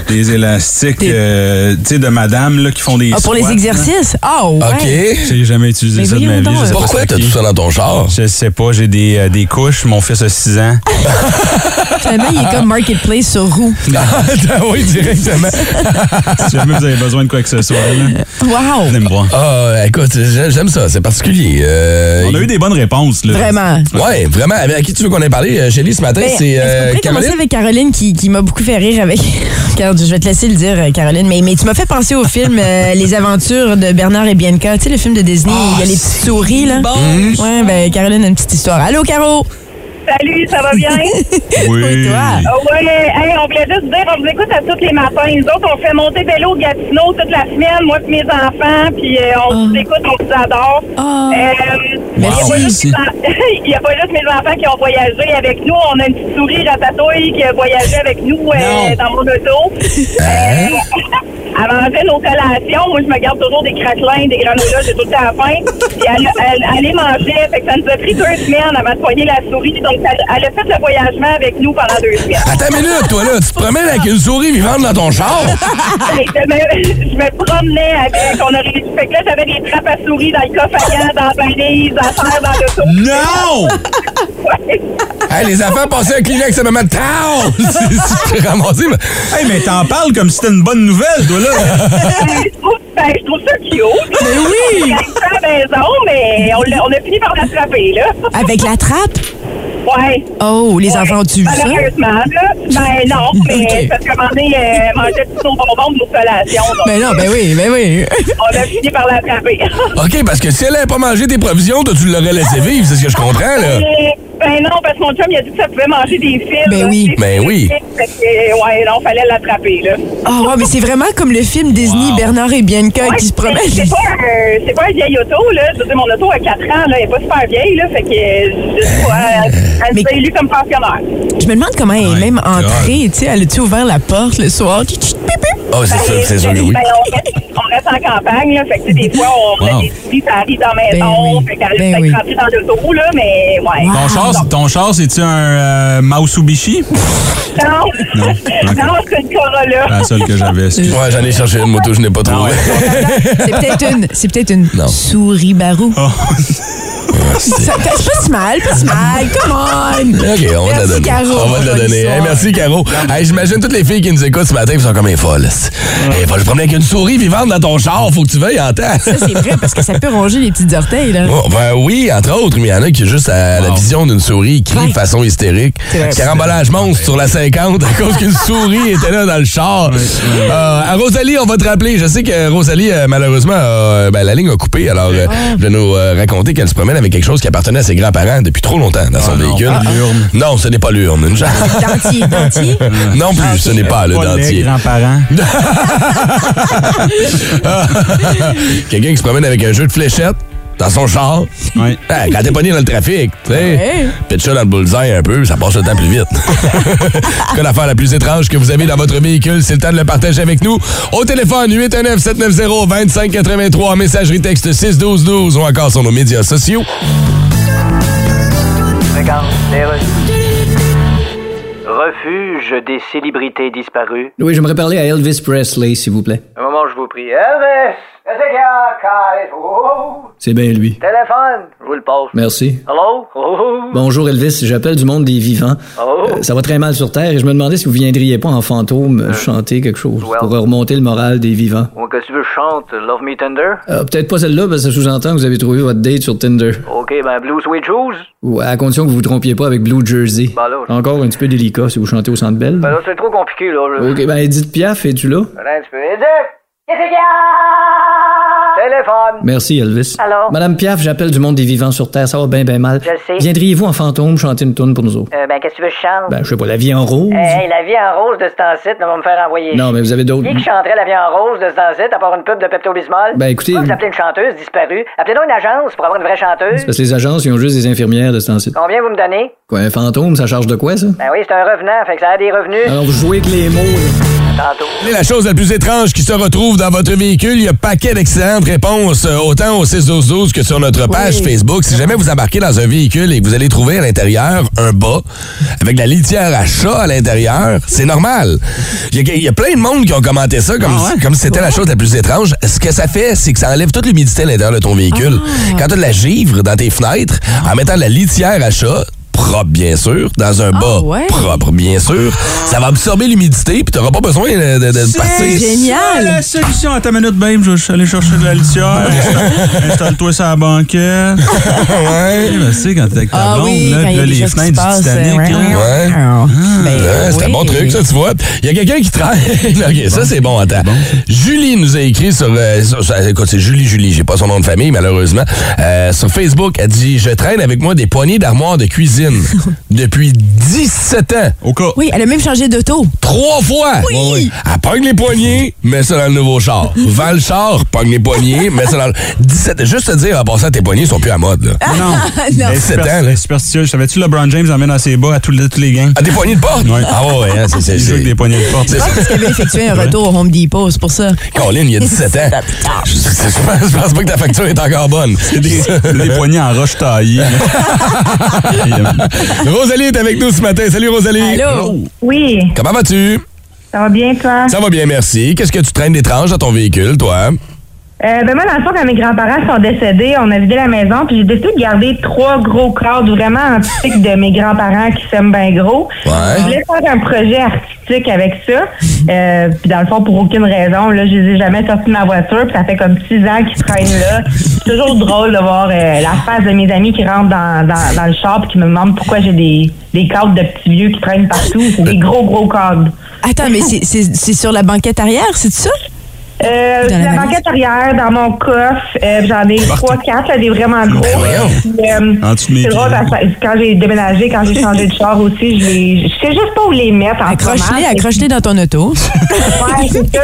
des élastiques, euh, tu sais, de madame là qui font des. Ah, pour les squats, exercices? Ah, ouais. OK. J'ai jamais utilisé Mais ça de ma vie. donc. je sais pas Pourquoi t'as tout ça dans ton char? Je sais pas, j'ai des, euh, des couches. Mon fils a 6 ans. Finalement, il est comme Marketplace sur roue. oui, directement. si jamais vous avez besoin de quoi que ce soit, là, Wow! venez me voir. Ah, écoute, j'ai- j'aime ça, c'est particulier. Euh, On a eu des bonnes réponses. Là. Vraiment. Ouais, vraiment. Avec à qui tu veux qu'on ait parlé, euh, Chélie, ce matin? Ben, c'est euh, Caroline? avec Caroline qui, qui m'a beaucoup fait rire avec. Je vais te laisser le dire, euh, Caroline, mais, mais tu m'as fait penser au film euh, Les aventures de Bernard et Bianca. Tu sais, le film de Disney, il y a les petites souris, là. Ouais, ben, Caroline a une petite histoire. Allô, Caro? Salut, ça va bien? Oui. Ah ouais, hey, on voulait juste dire, on vous écoute à tous les matins. Nous autres, on fait monter vélo au Gatineau toute la semaine, moi et mes enfants, puis euh, on vous écoute, on vous adore. Euh, il y a pas Merci. juste mes- Il n'y a pas juste mes enfants qui ont voyagé avec nous. On a une petite souris ratatouille qui a voyagé avec nous euh, dans mon auto. Euh, elle mangeait nos collations. Moi, je me garde toujours des craquelins, des granolas, j'ai tout le temps faim. Puis elle, elle, elle les mangeait. Fait que ça nous a pris deux semaines avant de poigner la souris. Donc, elle, elle a fait le voyagement avec nous pendant deux semaines. Attends une minute, toi, là. Tu te promènes avec une souris vivante dans ton char? Je, me, je me promenais avec. On a réussi. Fait que là, j'avais des trappes à souris dans le coffre à gants, dans la valise, à faire dans l'auto. Non! Ouais. Hey, les enfants passaient un Kleenex à maman. Tao! C'est c'est ramassé. mais- Hey, mais t'en parles comme si c'était une bonne nouvelle, toi, là. Ben, je trouve, ben, je trouve ça cute. Mais oui! Est à la maison, mais on, l'a- on a fini par l'attraper, là. Avec la trappe? Ouais. Oh, les enfants ont-tu vu ça? Malheureusement, là. Ben non, mais parce moment donné, euh, mangeait tous nos bonbons de nos collations. donc, Ben non, ben oui, ben oui. On a fini par l'attraper. OK, parce que si elle n'avait pas mangé tes provisions, toi, tu l'aurais laissé vivre, c'est ce que je comprends, là. Ben non, parce que mon chum, il a dit que ça pouvait manger des fils. Ben là, oui. des Ben fils, oui. Fait que, ouais, non, fallait l'attraper, là. Ah ouais, mais c'est vraiment comme le film Disney, Bernard et Bianca Ouais, qui se promènent. C'est pas, un- c'est pas un vieil auto, là. Je veux dire, mon auto a 4 ans, là. Elle est pas super vieille, là. Fait que, je sais pas, elle, s'est élue comme pensionnaire. Je me demande comment elle est même entrée. Tu sais, elle a-tu ouvert la porte le soir? Tchit, tchit, pip, pip. Oh, c'est sûr, c'est sûr que oui. Ben, on, reste, on reste en campagne, là. Fait que, tu sais, des fois, on Wow. met des souris, ça arrive dans la maison. Ben oui. Fait qu'elle Ben est oui. peut-être rentrée dans l'auto, là. Mais, ouais. Ton char, ton char, c'est-tu un euh, Mausubishi? Non, Non. non, c'est une Corolla. La seule que j'avais. Ouais, j'en ai cherché une moto, je n'ai pas trouvé. C'est peut-être une, c'est peut-être une Non. souris barou. Oh. Ça c'est pas si mal, pas si mal. Come on! OK, on va te la Merci, donner. Caro, on va te la donner. Hey, merci, Caro. Hey, J'imagine toutes les filles qui nous écoutent ce matin, sont comme des folles. Hey, faut que je promène avec une souris vivante dans ton char. Faut que tu veuilles en temps. Ça, c'est vrai parce que ça peut ronger les petites orteils, là. Oh, ben oui, entre autres, mais il y en a qui, juste à la vision d'une souris, crient de façon hystérique. Carambolage monstre sur la 50 à cause qu'une souris était là dans le char. Euh, à Rosalie, on va te rappeler. Je sais que Rosalie, euh, malheureusement, a- ben, la ligne a coupé. Alors, euh, je vais nous euh, raconter qu'elle se promène avec quelque chose qui appartenait à ses grands-parents depuis trop longtemps dans son Ah non, véhicule. Non, ce n'est pas l'urne. Une. Dentier, dentier. Non plus, ce n'est pas le dentier. grands-parents. Quelqu'un qui se promène avec un jeu de fléchettes dans son char. Ouais. Ah, quand t'es pogné dans le trafic, tu sais, pitch ça dans le bullseye un peu, ça passe le temps plus vite. Quoi l'affaire la plus étrange que vous avez dans votre véhicule? C'est le temps de le partager avec nous. Au téléphone, 819-790-2583, messagerie texte 61212 ou encore sur nos médias sociaux. Regarde, les Refuge des célébrités disparues. Oui, j'aimerais parler à Elvis Presley, s'il vous plaît. Un moment, je vous prie. Elvis! C'est bien lui. Téléphone! Je vous le passe. Merci. Hello? Oh, Bonjour Elvis, j'appelle du monde des vivants. oh. Euh, ça va très mal sur Terre et je me demandais si vous viendriez pas en fantôme euh, chanter quelque chose well. pour remonter le moral des vivants. Qu'est-ce que tu veux chante? Love Me Tender? Euh, Peut-être pas celle-là parce que ça sous-entend que vous avez trouvé votre date sur Tinder. OK, ben Blue Sweet Shoes? Ou à condition que vous vous trompiez pas avec Blue Jersey. Ben là, je- Encore un petit peu délicat si vous chantez au centre belle. Ben là, c'est trop compliqué, là. je- Ok, ben Edith Piaf, es-tu là? Attends un petit peu. Edith! Qu'est-ce qu'il y a? Téléphone! Merci Elvis. Allô? Madame Piaf, j'appelle du monde des vivants sur Terre, ça va bien ben mal. Je le sais. Viendriez-vous en fantôme chanter une tune pour nous autres? Euh, ben, qu'est-ce que tu veux que je chante? Ben, je sais pas, la vie en rose? Hey, la vie en rose de ce temps-ci, va me faire envoyer. Non, mais vous avez d'autres. Qui qui chanterait la vie en rose de ce temps-ci, à part une pub de Pepto-Bismol? Ben, écoutez- vous appelez une chanteuse disparue? Appelez-donc une agence pour avoir une vraie chanteuse. Parce que les agences, ils ont juste des infirmières de ce temps-ci. Combien vous me donnez? Quoi, un fantôme, ça charge de quoi, ça? Ben oui, c'est un revenant, fait que ça a des revenus. Alors, vous jouez avec les mots, là. Tantôt. La chose la plus étrange qui se retrouve dans votre véhicule? Il y a paquet d'excellentes réponses, euh, autant au 61212 que sur notre page Facebook. Si jamais vous embarquez dans un véhicule et que vous allez trouver à l'intérieur un bas avec de la litière à chat à l'intérieur, c'est normal. Il y, a, il y a plein de monde qui ont commenté ça comme, si- comme si c'était la chose la plus étrange. Ce que ça fait, c'est que ça enlève toute l'humidité à l'intérieur de ton véhicule. Quand tu as de la givre dans tes fenêtres, en mettant de la litière à chat, propre bien sûr, dans un bas ouais. propre bien sûr, ça va absorber l'humidité puis tu n'auras pas besoin de, de- de passer. Génial! La solution à ta minute, babe, je vais aller chercher de la litière. Installe- Installe-toi sur la banquette. ouais. Tu sais, quand t'es avec ta Ah blonde, oui, là, quand y a les fenêtres du Titanic. là. Ouais. Ben, Ouais, c'est un bon truc, ça, tu vois. Il y a quelqu'un qui travaille. OK, ça, c'est bon, attends. Julie nous a écrit sur, euh, sur- sur- Écoute, c'est Julie Julie, j'ai pas son nom de famille, malheureusement. Euh, sur Facebook, elle dit Je traîne avec moi des poignées d'armoire de cuisine depuis 17 ans. Au cas. Oui, elle a même changé d'auto. Trois fois! Oui. Elle pogne les poignets, met ça dans le nouveau char. Vend le char, pogne les poignets, met ça dans le... 17 Juste te dire, en passant, tes poignets sont plus à mode. Là. Non. non. Mais 17 ans, super- là. Superstitieux. Savais-tu LeBron James emmène à ses bas à tous les, tous les games? Ah, des poignées de porte? Ouais. Ah ouais, hein, c'est... c'est, Il joue c'est... avec des poignées de porte. c'est- pense qu'il avait effectué un retour au Home Depot, c'est pour ça. Colin, il y a 17 ans. Je, je- pense, je pense pas que ta facture est encore bonne. C'est des, des poignées en roche taillée. Rosalie est avec nous ce matin. Salut Rosalie. Allô? Oui, Comment vas-tu? ça va bien, toi? Ça va bien, merci. Qu'est-ce que tu traînes d'étrange dans ton véhicule, toi? Euh, ben moi, dans le fond, quand mes grands-parents sont décédés, on a vidé la maison, puis j'ai décidé de garder trois gros cadres vraiment antiques de mes grands-parents qui s'aiment bien gros. Ouais. Je voulais faire un projet artistique avec ça. Euh, puis dans le fond, pour aucune raison, là, je les ai jamais sortis de ma voiture, puis ça fait comme six ans qu'ils traînent là. C'est toujours drôle de voir euh, la face de mes amis qui rentrent dans, dans, dans le shop puis qui me demandent pourquoi j'ai des, des cadres de petits vieux qui traînent partout. C'est des gros, gros cadres. Attends, mais c'est- c'est c'est sur la banquette arrière, c'est ça? Euh, Dans la banquette arrière, dans mon coffre, euh, j'en ai trois, quatre, là, des vraiment gros. Puis, euh, c'est drôle, quand j'ai déménagé, quand j'ai changé de char aussi, je les, je sais juste pas où les mettre en Accroche-les, accroche-les dans ton auto. Ouais, c'est ça,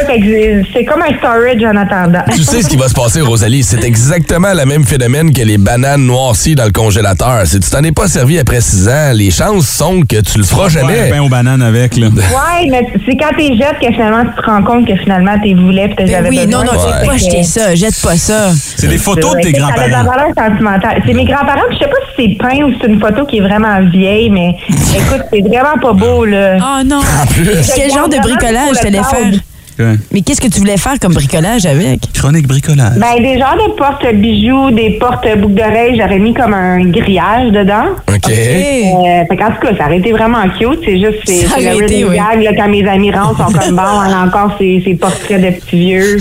c'est comme un storage en attendant. Tu sais ce qui va se passer, Rosalie. C'est exactement le même phénomène que les bananes noircies dans le congélateur. Si tu t'en es pas servi après 6 ans, les chances sont que tu le feras Ouais, jamais. pain aux bananes avec, là. Ouais, mais c'est quand t'es jettes que finalement tu te rends compte que finalement t'es voulais t'as Ben oui, besoin. non, non, Ouais. jette pas jeter ça, jette pas ça. C'est des photos de tes c'est- Ça a de la grands-parents. valeur sentimentale. C'est mes grands-parents, puis je sais pas si c'est peint ou si c'est une photo qui est vraiment vieille, mais écoute, c'est vraiment pas beau, là. Oh non. plus. Quel genre de bricolage t'allais faire? Ouais. Mais qu'est-ce que tu voulais faire comme bricolage avec? Chronique bricolage. Ben, des genres de porte-bijoux, des porte-boucles d'oreilles, j'aurais mis comme un grillage dedans. OK. Euh, fait qu'en tout cas, ça aurait été vraiment cute. C'est juste, c'est le été, running oui. gag, là, quand mes amis rentrent, sont comme bon, on a encore ces, ces portraits de petits vieux.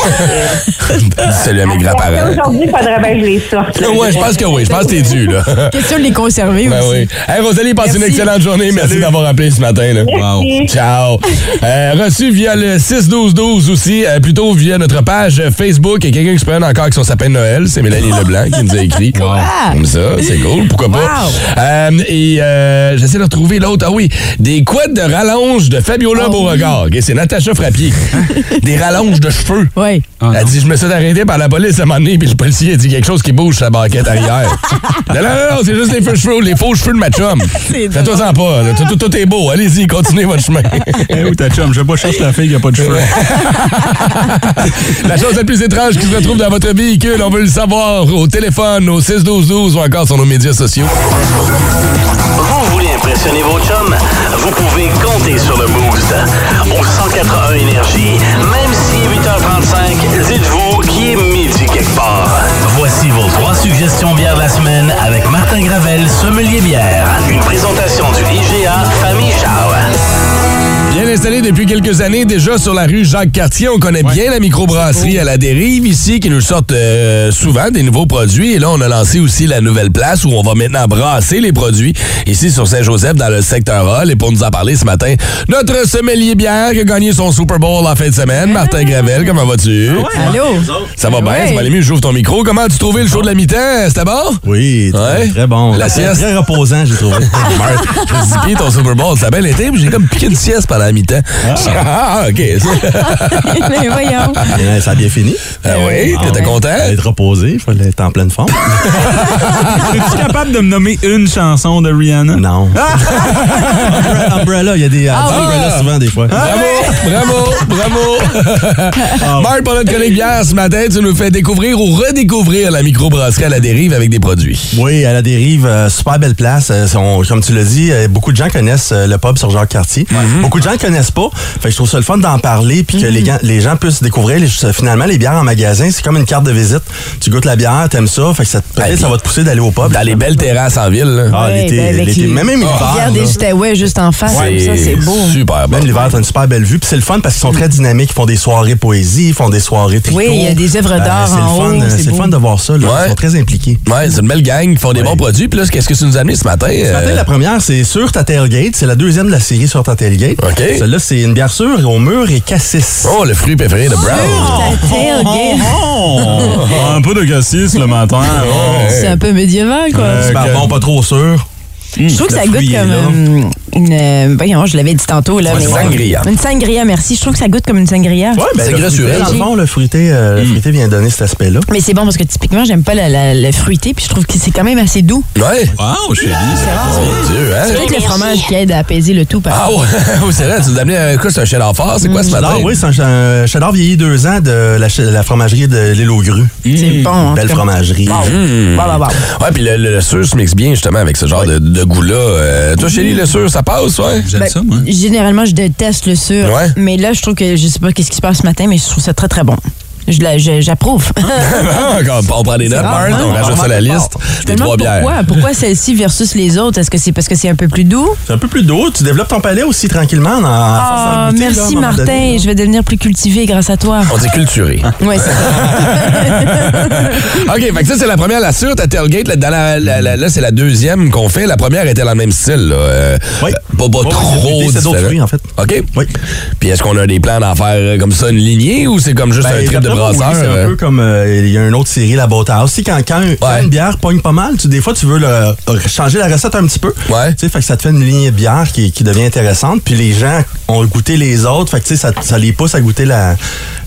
Salut à mes grands-parents. Aujourd'hui, il faudrait bien que je les sorte. là. Ouais, je pense que oui. Je pense que t'es dû, là. Question de les conserver Ben aussi. oui. Hey, Rosalie, passe une excellente journée. Merci d'avoir appelé ce matin. Là. Merci. Ciao. Euh, reçu via le 6-12-12 aussi, euh, plutôt via notre page Facebook. Il y a quelqu'un qui se prenne encore avec son sapin de Noël. C'est Mélanie Leblanc qui nous a écrit. Comme ça, c'est cool. Pourquoi pas? Wow. Euh, et euh, j'essaie de retrouver l'autre. Ah oui, des couettes de rallonge de Fabiola Oh Beauregard. C'est Natacha Frappier. des rallonges de cheveux. Oui. Elle dit, je me suis arrêté par la police à un moment donné, puis le policier a dit quelque chose qui bouge sur la banquette arrière. non, non, non, non, c'est juste les faux cheveux, les faux cheveux de ma chum. Fais-toi-en pas, là. Tout, tout- tout est beau. Allez-y, continuez votre chemin. Eh où ta chum? Je vais pas chercher la fille qui a pas de cheveux. la chose la plus étrange qui se retrouve dans votre véhicule, on veut le savoir au téléphone, au 61212 ou encore sur nos médias sociaux. Vous voulez impressionner vos chums? Vous pouvez compter sur le Boost. Au 181 Énergie, même si 8h35, dites-vous qu'il est midi quelque part. Voici vos trois suggestions bières de la semaine avec Martin Gravel, sommelier bière. Une présentation du IGA Famille Charles. Bien installé depuis quelques années déjà sur la rue Jacques-Cartier. On connaît bien la microbrasserie à la dérive ici qui nous sortent euh, souvent des nouveaux produits. Et là, on a lancé aussi la nouvelle place où on va maintenant brasser les produits ici sur Saint-Joseph dans le secteur Hall. Et pour nous en parler ce matin, notre sommelier bière qui a gagné son Super Bowl en fin de semaine, Martin Gravel. Comment vas-tu? Allô? Ça va bien? Ouais. Ça va aller mieux? J'ouvre ton micro. Comment as-tu trouvé le show de la mi-temps? C'était bon? Oui, très, Ouais. très bon. La sieste? Très reposant, j'ai trouvé. Puis ton Super Bowl, ça a bien été, mais j'ai comme piqué une sieste pendant la mi-temps. Ah, OK. Mais voyons. Et, ça a bien fini. Ah oui, t'étais content? Être reposé, il fallait être en pleine forme. Es-tu capable de me nommer une chanson de Rihanna? Non. Umbrella, Umbrella, il y a des Ah des oui. Umbrella souvent, des fois. Bravo, bravo, bravo. Marc, pour notre collègue bière ce matin, tu nous fais découvrir ou redécouvrir la microbrasserie à la dérive avec des produits. Oui, à la dérive, euh, super belle place. Euh, on- comme tu l'as dit, euh, beaucoup de gens connaissent euh, le pub sur Jacques-Cartier. Beaucoup de gens ne connaissent pas. Fait que je trouve ça le fun d'en parler puis que les, gens- les gens puissent découvrir les- finalement les bières en magasin. C'est comme une carte de visite. Tu goûtes la bière, t'aimes ça. Fait que ça, Ouais, ça va te pousser d'aller au pub. Dans les belles terrasses en ville. là. Ah, Ouais, l'été, ben, les- Même, même l'hiver. Là. des Outaouais juste en face, comme ça, c'est beau. Super bon. Même l'hiver, t'as une super belle vue. Puis c'est le fun parce qu'ils sont très dynamiques. Ils font des soirées poésie, ils font des soirées tricot. Oui, il y a des œuvres d'art c'est le en fun, haut, euh, c'est C'est le beau. fun de voir ça. Ouais. Ils sont très impliqués. Ouais, c'est une belle gang qui font des Ouais. bons produits. Puis là, qu'est-ce que tu nous as amené ce matin? Ce matin, Euh, la première, c'est sur ta tailgate. C'est la deuxième de la série sur ta tailgate. OK. Celle-là, c'est une bière sûre au mur et cassis. Oh, le fruit préféré de Brown. Ta tailgate. Oh, un peu de cassis le matin. oh. C'est un peu médiéval, quoi. Euh, Super que- bon, pas trop sûr. Je trouve que Le ça goûte comme euh, une. euh, voyons, je l'avais dit tantôt. Là, mais- une sangria. Une sangria, merci. Je trouve que ça goûte comme une sangria. Ouais, ben, C'est le grassuré. fruité, Dans le le fruité, euh, le fruité vient donner cet aspect-là. Mais c'est bon parce que typiquement, j'aime pas la- la- le fruité, puis je trouve que c'est quand même assez doux. Ouais. Wow, chérie. Mon Dieu, hein? C'est peut-être le fromage qui aide à apaiser le tout. Par Ah ouais, Oui, c'est vrai, tu nous as amené un coup, c'est un cheddar fort. C'est quoi ce matin? Cheddar, oui, c'est un, ch- un cheddar vieilli deux ans de la, fromagerie de l'île aux grues. C'est bon. Belle fromagerie. Wow. Ouais, puis le, le, le sucre se mixe bien justement avec ce genre de, de goût-là. Euh, toi, Chélie, le sucre, ça passe, ouais? J'aime Ben, ça, moi. Généralement, je déteste le sucre. Ouais. Mais là, je trouve que je sais pas qu'est-ce qui se passe ce matin, mais je trouve ça très, très bon. Je la- je- J'approuve. on prend des notes, rare, Marthe, hein? on rajoute ça à la liste. Des trois bières. pourquoi. Pourquoi celle-ci versus les autres? Est-ce que c'est parce que c'est un peu plus doux? C'est un peu plus doux. Tu développes ton palais aussi tranquillement. En, Ah, goûter, à merci Martin. donné. Je vais devenir plus cultivé grâce à toi. On dit culturé. Ouais, c'est ça. OK, fait que ça, c'est la première, la sûre, ta tailgate. Là, dans la- la- la- là, c'est la deuxième qu'on fait. La première était dans le même style. Là. Euh, Oui. Pas, pas Oui, trop oui, c'est d'autres fruits, en fait. OK. Oui. Puis est-ce qu'on a des plans d'en faire euh, comme ça une lignée ou c'est comme juste Ben, un trip de oui, c'est un euh? peu comme euh, il y a une autre série, la Boathouse. aussi quand, quand, quand une bière pogne pas mal, tu, des fois, tu veux le- changer la recette un petit peu. Ouais. Tu sais, fait que ça te fait une lignée de bière qui, qui devient intéressante. Puis les gens ont goûté les autres. Fait que tu sais, ça, ça les pousse à goûter la,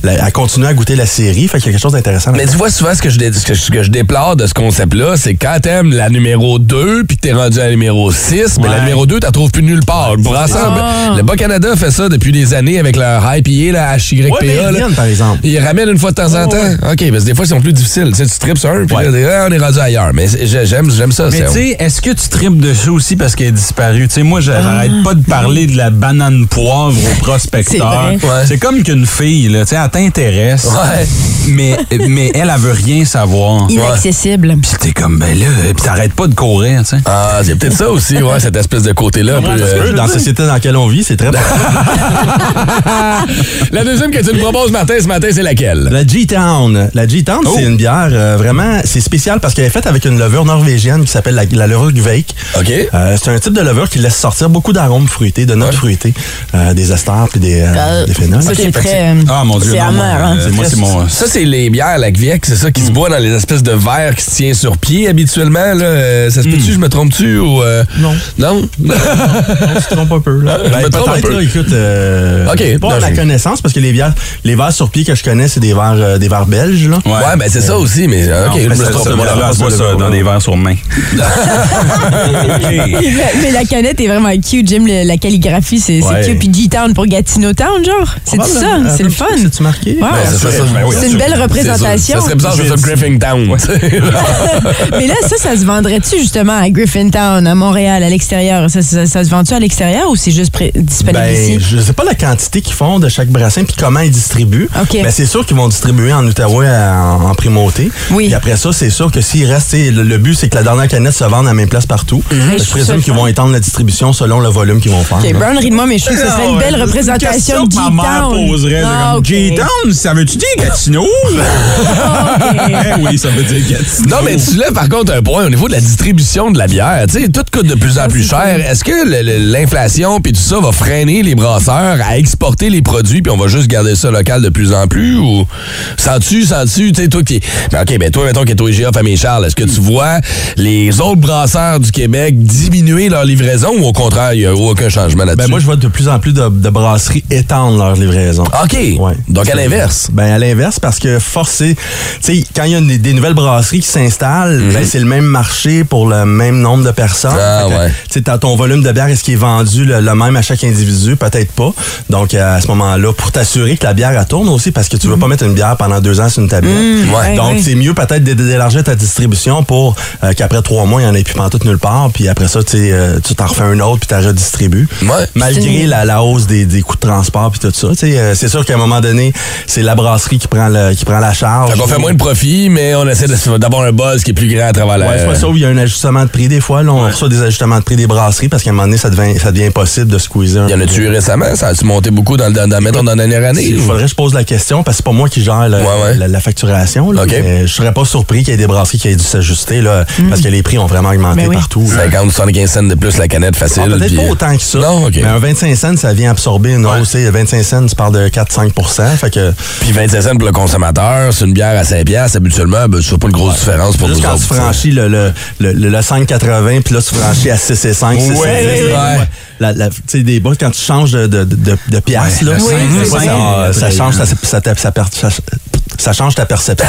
la- à continuer à goûter la série. Fait qu'il y a quelque chose d'intéressant. Mais tu vois, souvent, ce que je, dé- ce que, je- ce que je déplore de ce concept-là, c'est quand t'aimes la numéro 2 puis que t'es rendu à la numéro 6, mais la numéro 2, t'en trouves plus nulle part. Le brasseur, Ah. le Bas-Canada fait ça depuis des années avec leur IPA, la HYPA. Ouais, ils là. reviennent, par exemple. Ils ramènent une fois de temps en temps. OK, parce que des fois, ils sont plus difficiles. Tu sais, tu tripes sur un, puis Ouais. là, ah, on est rendu ailleurs. Mais j'aime, j'aime ça. Mais c'est- tu sais, est-ce que tu tripes dessus aussi parce qu'elle est disparue? Tu sais, moi, j'arrête pas de parler de la banane poivre au prospecteur. C'est. Ouais. Comme qu'une fille, là, tu sais, elle t'intéresse, Ouais. mais, mais elle, elle veut rien savoir. Inaccessible. Puis t'es comme, ben là, puis t'arrêtes pas de courir, tu sais. Ah, c'est peut-être ça aussi, ouais, cette espèce de côté-là. euh, dans la société dans laquelle on vit, c'est très La deuxième que tu nous proposes, Martin, ce matin, c'est laquelle? La G-Town. La G-Town, Oh. c'est une bière euh, vraiment, c'est spécial parce qu'elle est faite avec une levure norvégienne qui s'appelle la, la levure Gveik. OK. Euh, c'est un type de levure qui laisse sortir beaucoup d'arômes fruités, de notes fruitées, euh, des esters puis des, des phénols. Ça, c'est très. Ah, mon Dieu. C'est non, amer, moi, hein? moi, c'est mon. Ça, c'est les bières, la Gviec, c'est ça qui se boit dans les espèces de verres qui se tient sur pied habituellement. Là. Ça se peut-tu, je me trompe-tu? Ou, euh, Non. Non? On se trompe un peu. Là. Je me Ben, trompe un peu. là, écoute, euh, OK. pas Non, à ma connaissance parce que les bières, les verres sur pied que je connais, c'est des verres, euh, des verres belges. Là. Ouais, ben c'est ça aussi, mais euh, OK, Non, mais me ça, trompe. ça, Moi, ça, pas ça ça, dans des verres sur main. mais, mais la canette est vraiment cute. J'aime le- la calligraphie. C'est Ouais. cute. Puis G-Town pour Gatineau Town, genre. C'est ça. Probablement. C'est le fun. C'est-tu marqué? Wow. Ben, c'est ça, ça, ben oui, C'est une belle représentation. Ça serait bizarre soit Griffintown. Mais là, ça, ça se vendrait-tu justement à Griffintown, à Montréal, à l'extérieur? Ça, ça, ça se vend-tu à l'extérieur ou c'est juste disponible Ben, ici? je sais pas la quantité qu'ils font de chaque brassin puis comment ils distribuent. OK. Mais c'est sûr qu'ils vont distribuer en Outaouais en, en primauté. Oui. Puis après ça, c'est sûr que s'il reste, tu sais, le, le but c'est que la dernière canette se vende à la même place partout. je Je présume qu'ils vont étendre la distribution selon le volume qu'ils vont faire. OK, là. Brown rit de moi, mais je trouve que ce serait une belle représentation de G-Town. Ah. G-Town, ça veut-tu dire Gatineau? Eh oui, ça veut dire Gatineau. Non, mais tu lèves par contre un point au niveau de la distribution de la bière. Tu sais, tout coûte de plus en plus cher. Est-ce que le- le- l'inflation puis tout ça va freiner les brasseurs à exporter les produits puis on va juste garder ça local de plus en plus ou? Sens-tu, sens-tu, tu sais, toi qui. Ben, OK, ben toi, mettons qui est au IGA Famille Charles, est-ce que tu vois les autres brasseurs du Québec diminuer leur livraison ou au contraire, il n'y a aucun changement là-dessus? Ben moi, je vois de plus en plus de, de brasseries étendre leur livraison. OK. Ouais. Donc à l'inverse. Ben à l'inverse, parce que forcé, tu sais, quand il y a des, des nouvelles brasseries qui s'installent, ben, c'est le même marché pour le même nombre de personnes. Mhm. Ah, que, ouais. Tu ton volume de bière, est-ce qu'il est vendu le, le même à chaque individu? Peut-être pas. Donc à ce moment-là, pour t'assurer que la bière elle tourne aussi, parce que tu veux pas mettre une bière pendant deux ans sur une tablette. Ouais, Donc c'est mieux peut-être d'é- d'élargir ta distribution pour euh, qu'après trois mois, il n'y en ait plus pantoute nulle part. Puis après ça, tu euh, tu t'en refais un autre puis tu redistribues. Ouais. Malgré la, la hausse des, des coûts de transport puis tout ça. Euh, c'est sûr qu'à un moment donné, c'est la brasserie qui prend, le, qui prend la charge. Fait qu'on fait moins de profit, mais on essaie d'avoir un buzz qui est plus grand à travers la. Ouais, c'est pas ça où il y a un ajustement de prix des fois. Là, on reçoit des ajustements de prix des brasseries parce qu'à un moment donné, ça devient, ça devient impossible de squeezer. Il y en a-tu eu récemment? Ça a-tu monté beaucoup dans, dans, dans, mettons, dans la dernière année? Il faudrait que je pose la question parce que c'est pas moi qui gère. La, facturation. Là, okay. mais je serais pas surpris qu'il y ait des brasseries qui aient dû s'ajuster mm. parce que les prix ont vraiment augmenté ben partout. 50 75 cents de plus la canette facile. Ah, peut-être pas euh, autant que ça. Mais un 25 cents, ça vient absorber une hausse. 25 cents, tu parles de 4-5 fait que... Puis 25 cents pour le consommateur, c'est une bière à 5 piastres. Habituellement, ben, c'est pas une grosse différence pour nous autres. Quand tu franchis le, le, le, le 5,80, puis là, tu franchis à 6,5, 6,5. La, la, des bas, quand tu changes de, de, de, de pièce, Ouais, là, ça, change ça, ça ça- ça change ta perception.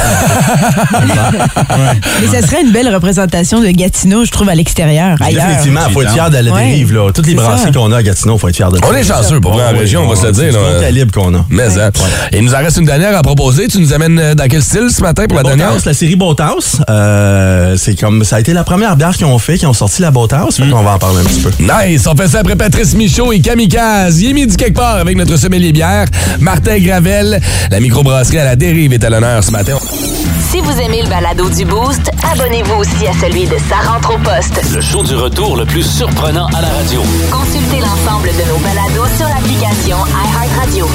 Mais ça serait une belle représentation de Gatineau, je trouve, à l'extérieur, ailleurs. Effectivement, il faut être fier de la dérive. Là. Toutes les brasseries qu'on a à Gatineau, il faut être fier de On est chanceux pour Oui, région, on va se le dire. C'est le calibre qu'on a. Mais, hein. Et il nous en reste une dernière à proposer. Tu nous amènes euh, dans quel style ce matin pour la dernière? La série Boathouse, euh, c'est comme ça a été la première bière qu'ils ont fait, qui ont sorti la Boathouse. Fait qu'on va en parler un petit peu. Nice! On fait ça après Patrice Michaud et Kamikaze. Il est midi quelque part avec notre sommelier bière, Martin Gravel. La microbrasserie à la dérive est à l'honneur ce matin. Si vous aimez le balado du Boost, abonnez-vous aussi à celui de Sa rentre au poste. Le show du retour le plus surprenant à la radio. Consultez l'ensemble de nos balados sur l'application iHeartRadio.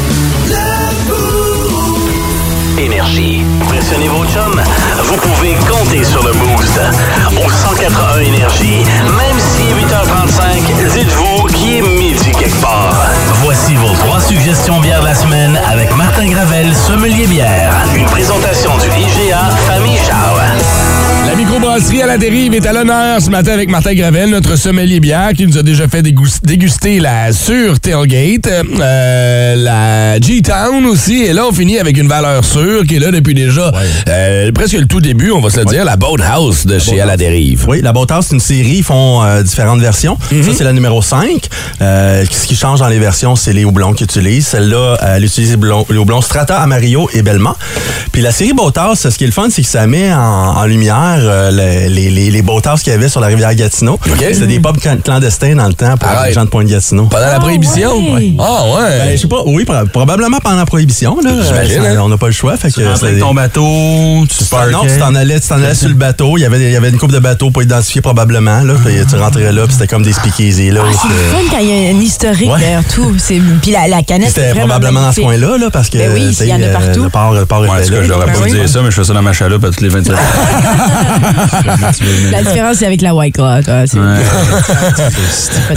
Énergie. Impressionnez vos chums? Vous pouvez compter sur le boost. Au 181 Énergie, même si 8h35, dites-vous qu'il est midi quelque part. Voici vos trois suggestions bières de la semaine avec Martin Gravel, sommelier bière. Une présentation du IGA Famille Charles. La microbrasserie à la dérive est à l'honneur ce matin avec Martin Gravel, notre sommelier bière, qui nous a déjà fait dégus- déguster la Sûre Tailgate, euh, la G-Town aussi. Et là, on finit avec une valeur sûre qui est là depuis déjà euh, presque le tout début, on va se le dire, la Boathouse de chez À la dérive. Oui, la Boathouse, c'est une série, ils font euh, différentes versions. Ça, c'est la numéro 5. Euh, ce qui change dans les versions, c'est les houblons qu'ils utilisent. Celle-là, euh, elle utilise les houblons, Strata, Amarillo et Belmont. Puis la série Boathouse, ce qui est le fun, c'est que ça met en, en lumière euh, le- les, les, les Boathouses qu'il y avait sur la rivière Gatineau. C'était des pubs clan- clandestins dans le temps pour les gens de Pointe-Gatineau. Pendant la prohibition? Ouais. Ah ouais? Ben, je sais pas, oui, pro- probablement pendant la prohibition. là. Euh, hein? On n'a pas le choix. Fait que avec c'est- ton bateau, tu te non, tu t'en allais, tu t'en allais sur le bateau. Il y avait, il y avait une coupe de bateaux pas identifiés probablement. Là, Puis tu rentrais là, puis c'était comme des speakeasy. Là, Ah, c'est fun quand il y a un historique Ouais. derrière tout. C'est- Puis la, la canette, c'est C'était probablement dans ce coin-là, là, parce que Ben oui, il y en a euh, partout. le port, le port Ouais, là. que j'aurais Ben pas oui. dit ça, mais je fais ça dans ma chaloupe à toutes les 27 La différence, c'est avec la White Claw. C'est-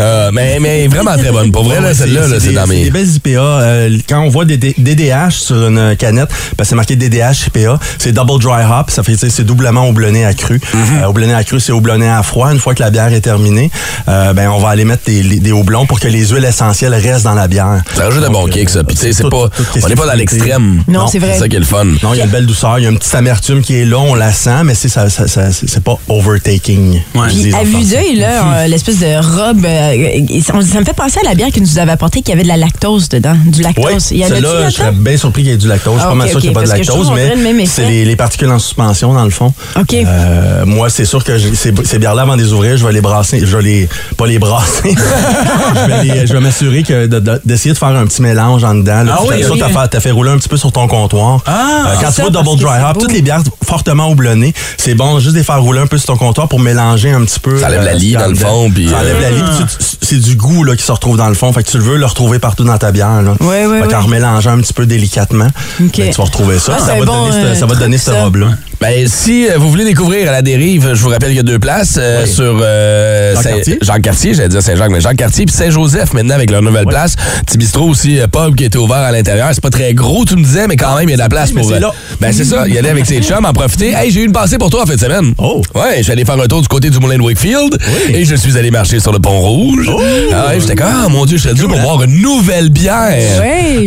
Euh, mais, mais vraiment très bonne. Pour vrai, là, Ouais, celle-là, là, c'est des- dans c'est mes... des belles IPA. Euh, quand on voit des DDH sur une canette, ben, c'est marqué DDH IPA. C'est double dry hop. Ça fait, c'est doublement houblonné à cru. Mm-hmm. Euh, houblonné à cru, c'est houblonné à froid. Une fois que la bière est terminée, euh, ben, on va aller mettre des, des houblons pour que les huiles essentielles restent dans la bière. Ça rajoute un bon kick, ça. Puis, tu sais, c'est pas, on n'est pas dans l'extrême. Non, c'est vrai. C'est ça qui est le fun. Non, il y a une belle douceur. Il y a une petite amertume qui est là, on la sent, mais c'est ça, ça, ça- c'est pas overtaking. Puis à vue d'œil, là, euh, l'espèce de robe, euh, ça, me fait penser à la bière que nous avait apportée qui avait de la lactose dedans. Du lactose. Oui, celle-là, je serais bien surpris qu'il y ait du lactose. Je suis Ah, pas mal ok, sûr qu'il n'y a ok, pas de lactose, mais c'est les, les particules en suspension, dans le fond. OK. Euh, moi, c'est sûr que ces, bières-là, avant de les ouvrir, je vais les brasser. Je vais les. Pas les brasser. je vais, m'assurer que de- d'essayer de, faire un petit mélange en dedans. là. Ah oui, t'as fait, rouler un petit peu sur ton comptoir. Ah, Euh, quand tu parce double dry hop, toutes les bières fortement houblonnées, c'est bon juste de les faire rouler un peu sur ton comptoir pour mélanger un petit peu. Ça enlève la euh, lie dans le fond, puis, Ça enlève la lie, tu- c'est du goût là, qui se retrouve dans le fond. Fait que tu le veux le retrouver partout dans ta bière. Là. Fait ouais. remélangeant un petit peu délicatement, ben, tu vas retrouver ça. Ah, ça, va bon, donner cette- euh, ça va te donner cette robe-là. Ben, si euh, vous voulez découvrir à la dérive, je vous rappelle qu'il y a deux places euh, sur euh, Jacques Saint- Cartier. Jacques Cartier, j'allais dire Saint-Jacques, mais Jacques Cartier puis Saint-Joseph maintenant avec leur nouvelle place. Petit bistrot aussi, euh, pub qui était ouvert à l'intérieur. C'est pas très gros, tu me disais, mais quand même, il y a de la place pour. c'est là. Ben, c'est ça. Y aller avec ses chums, en profiter. Hey, j'ai eu une pensée pour toi en fin de semaine. Oh. Ouais, je suis allé faire un tour du côté du Moulin de Wakefield et je suis allé marcher sur le pont rouge. Ah ouais, j'étais comme, ah mon Dieu, je serais dû pour boire une nouvelle bière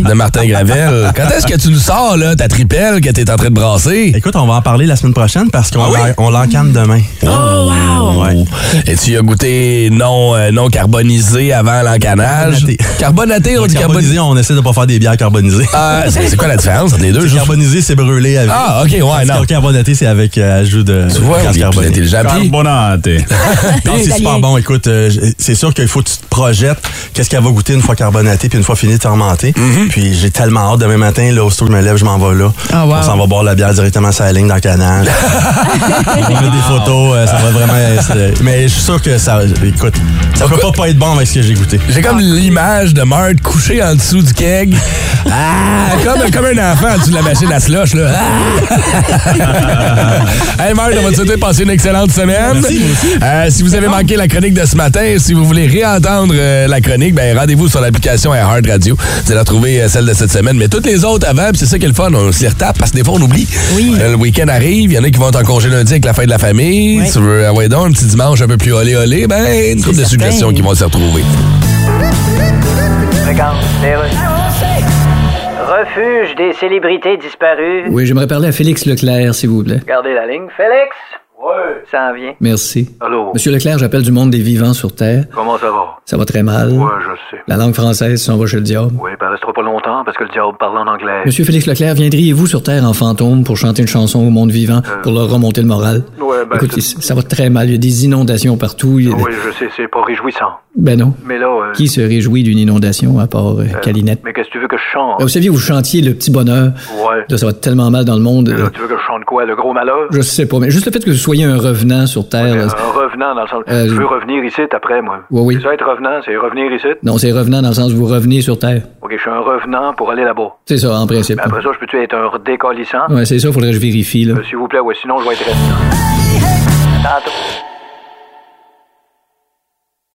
de Martin Gravel. Quand est-ce que tu nous sors, là, ta tripelle que t'es en train de brasser? Écoute, on va en parler la semaine prochaine parce qu'on Ah oui? l'en- on l'encane demain. Oh, wow! Ouais. Et tu as goûté non, euh, non carbonisé avant l'encanage? Carbonaté. Carbonaté, on dit Carbonisé, on essaie de pas faire des bières carbonisées. Ah, c'est quoi la différence entre les deux? Juste- Carbonisé, c'est brûlé avec. Ah, ok, ouais, non. Carbonaté, c'est avec euh, ajout de Tu vois, plus carboné. Carbonaté. Non, c'est super bon. Écoute, euh, c'est sûr qu'il faut que tu te projettes qu'est-ce qu'elle va goûter une fois carbonatée puis une fois fini de fermenter. Mm-hmm. Puis j'ai tellement hâte. Demain matin, là, aussitôt que je me lève, je m'en vais là. Ah, wow. On s'en va boire la bière directement sur la ligne dans le on des photos. euh, ça va vraiment être... Mais je suis sûr que ça... Écoute, Ça peut pas pas être bon avec ce que j'ai goûté. J'ai comme l'image de Marthe couché en dessous du keg. Ah, comme, comme un enfant en dessous de la machine à slush, là. Ah! hey, Marthe, on va te souhaiter de passer une excellente semaine. Merci. Euh, si vous avez manqué la chronique de ce matin, si vous voulez réentendre euh, la chronique, ben rendez-vous sur l'application Hard Radio. Vous allez retrouver euh, celle de cette semaine, mais toutes les autres avant, puis c'est ça qui est le fun, on se les retape parce que des fois on oublie. Oui. Euh, le week-end arrive, il y en a qui vont être en congé lundi avec la fête de la famille. Oui. Tu veux, ah ouais, donc, un petit dimanche un peu plus olé olé, ben une couple de suggestions qui vont se retrouver. Regarde, les Refuge des célébrités disparues. Oui, j'aimerais parler à Félix Leclerc, s'il vous plaît. Gardez la ligne. Félix? Ouais. Ça en vient. Merci. Allô? Monsieur Leclerc, j'appelle du monde des vivants sur Terre. Comment ça va? Ça va très mal. Ouais, je sais. La langue française s'en va chez le diable. Oui, ben restera pas longtemps parce que le diable parle en anglais. Monsieur Félix Leclerc, viendriez-vous sur Terre en fantôme pour chanter une chanson au monde vivant pour leur remonter le moral? Ouais, ben, Écoute, c'est- ça va très mal. Il y a des inondations partout. Il y a- Oui, je sais, c'est pas réjouissant. Ben non. Mais là, euh, Qui se réjouit d'une inondation à part euh, Calinette? mais qu'est-ce que tu veux que je chante? Ben, vous saviez, vous chantiez le petit bonheur. Ouais. Là, ça va tellement mal dans le monde. Là, tu veux que je chante quoi? Le gros malheur? Je sais pas, mais juste le fait que vous soyez un revenant sur Terre. Un revenant dans le sens. Euh, je veux revenir ici après, moi. Oui, oui. C'est ça être revenant, c'est revenir ici? non, c'est revenant dans le sens où vous revenez sur Terre. Ok, je suis un revenant pour aller là-bas. C'est ça, en principe. Mais après ça, je peux-tu être un décollissant? Ouais, c'est ça, faudrait que je vérifie, là. Euh, S'il vous plaît, ouais, sinon je vais être restant. Tantôt.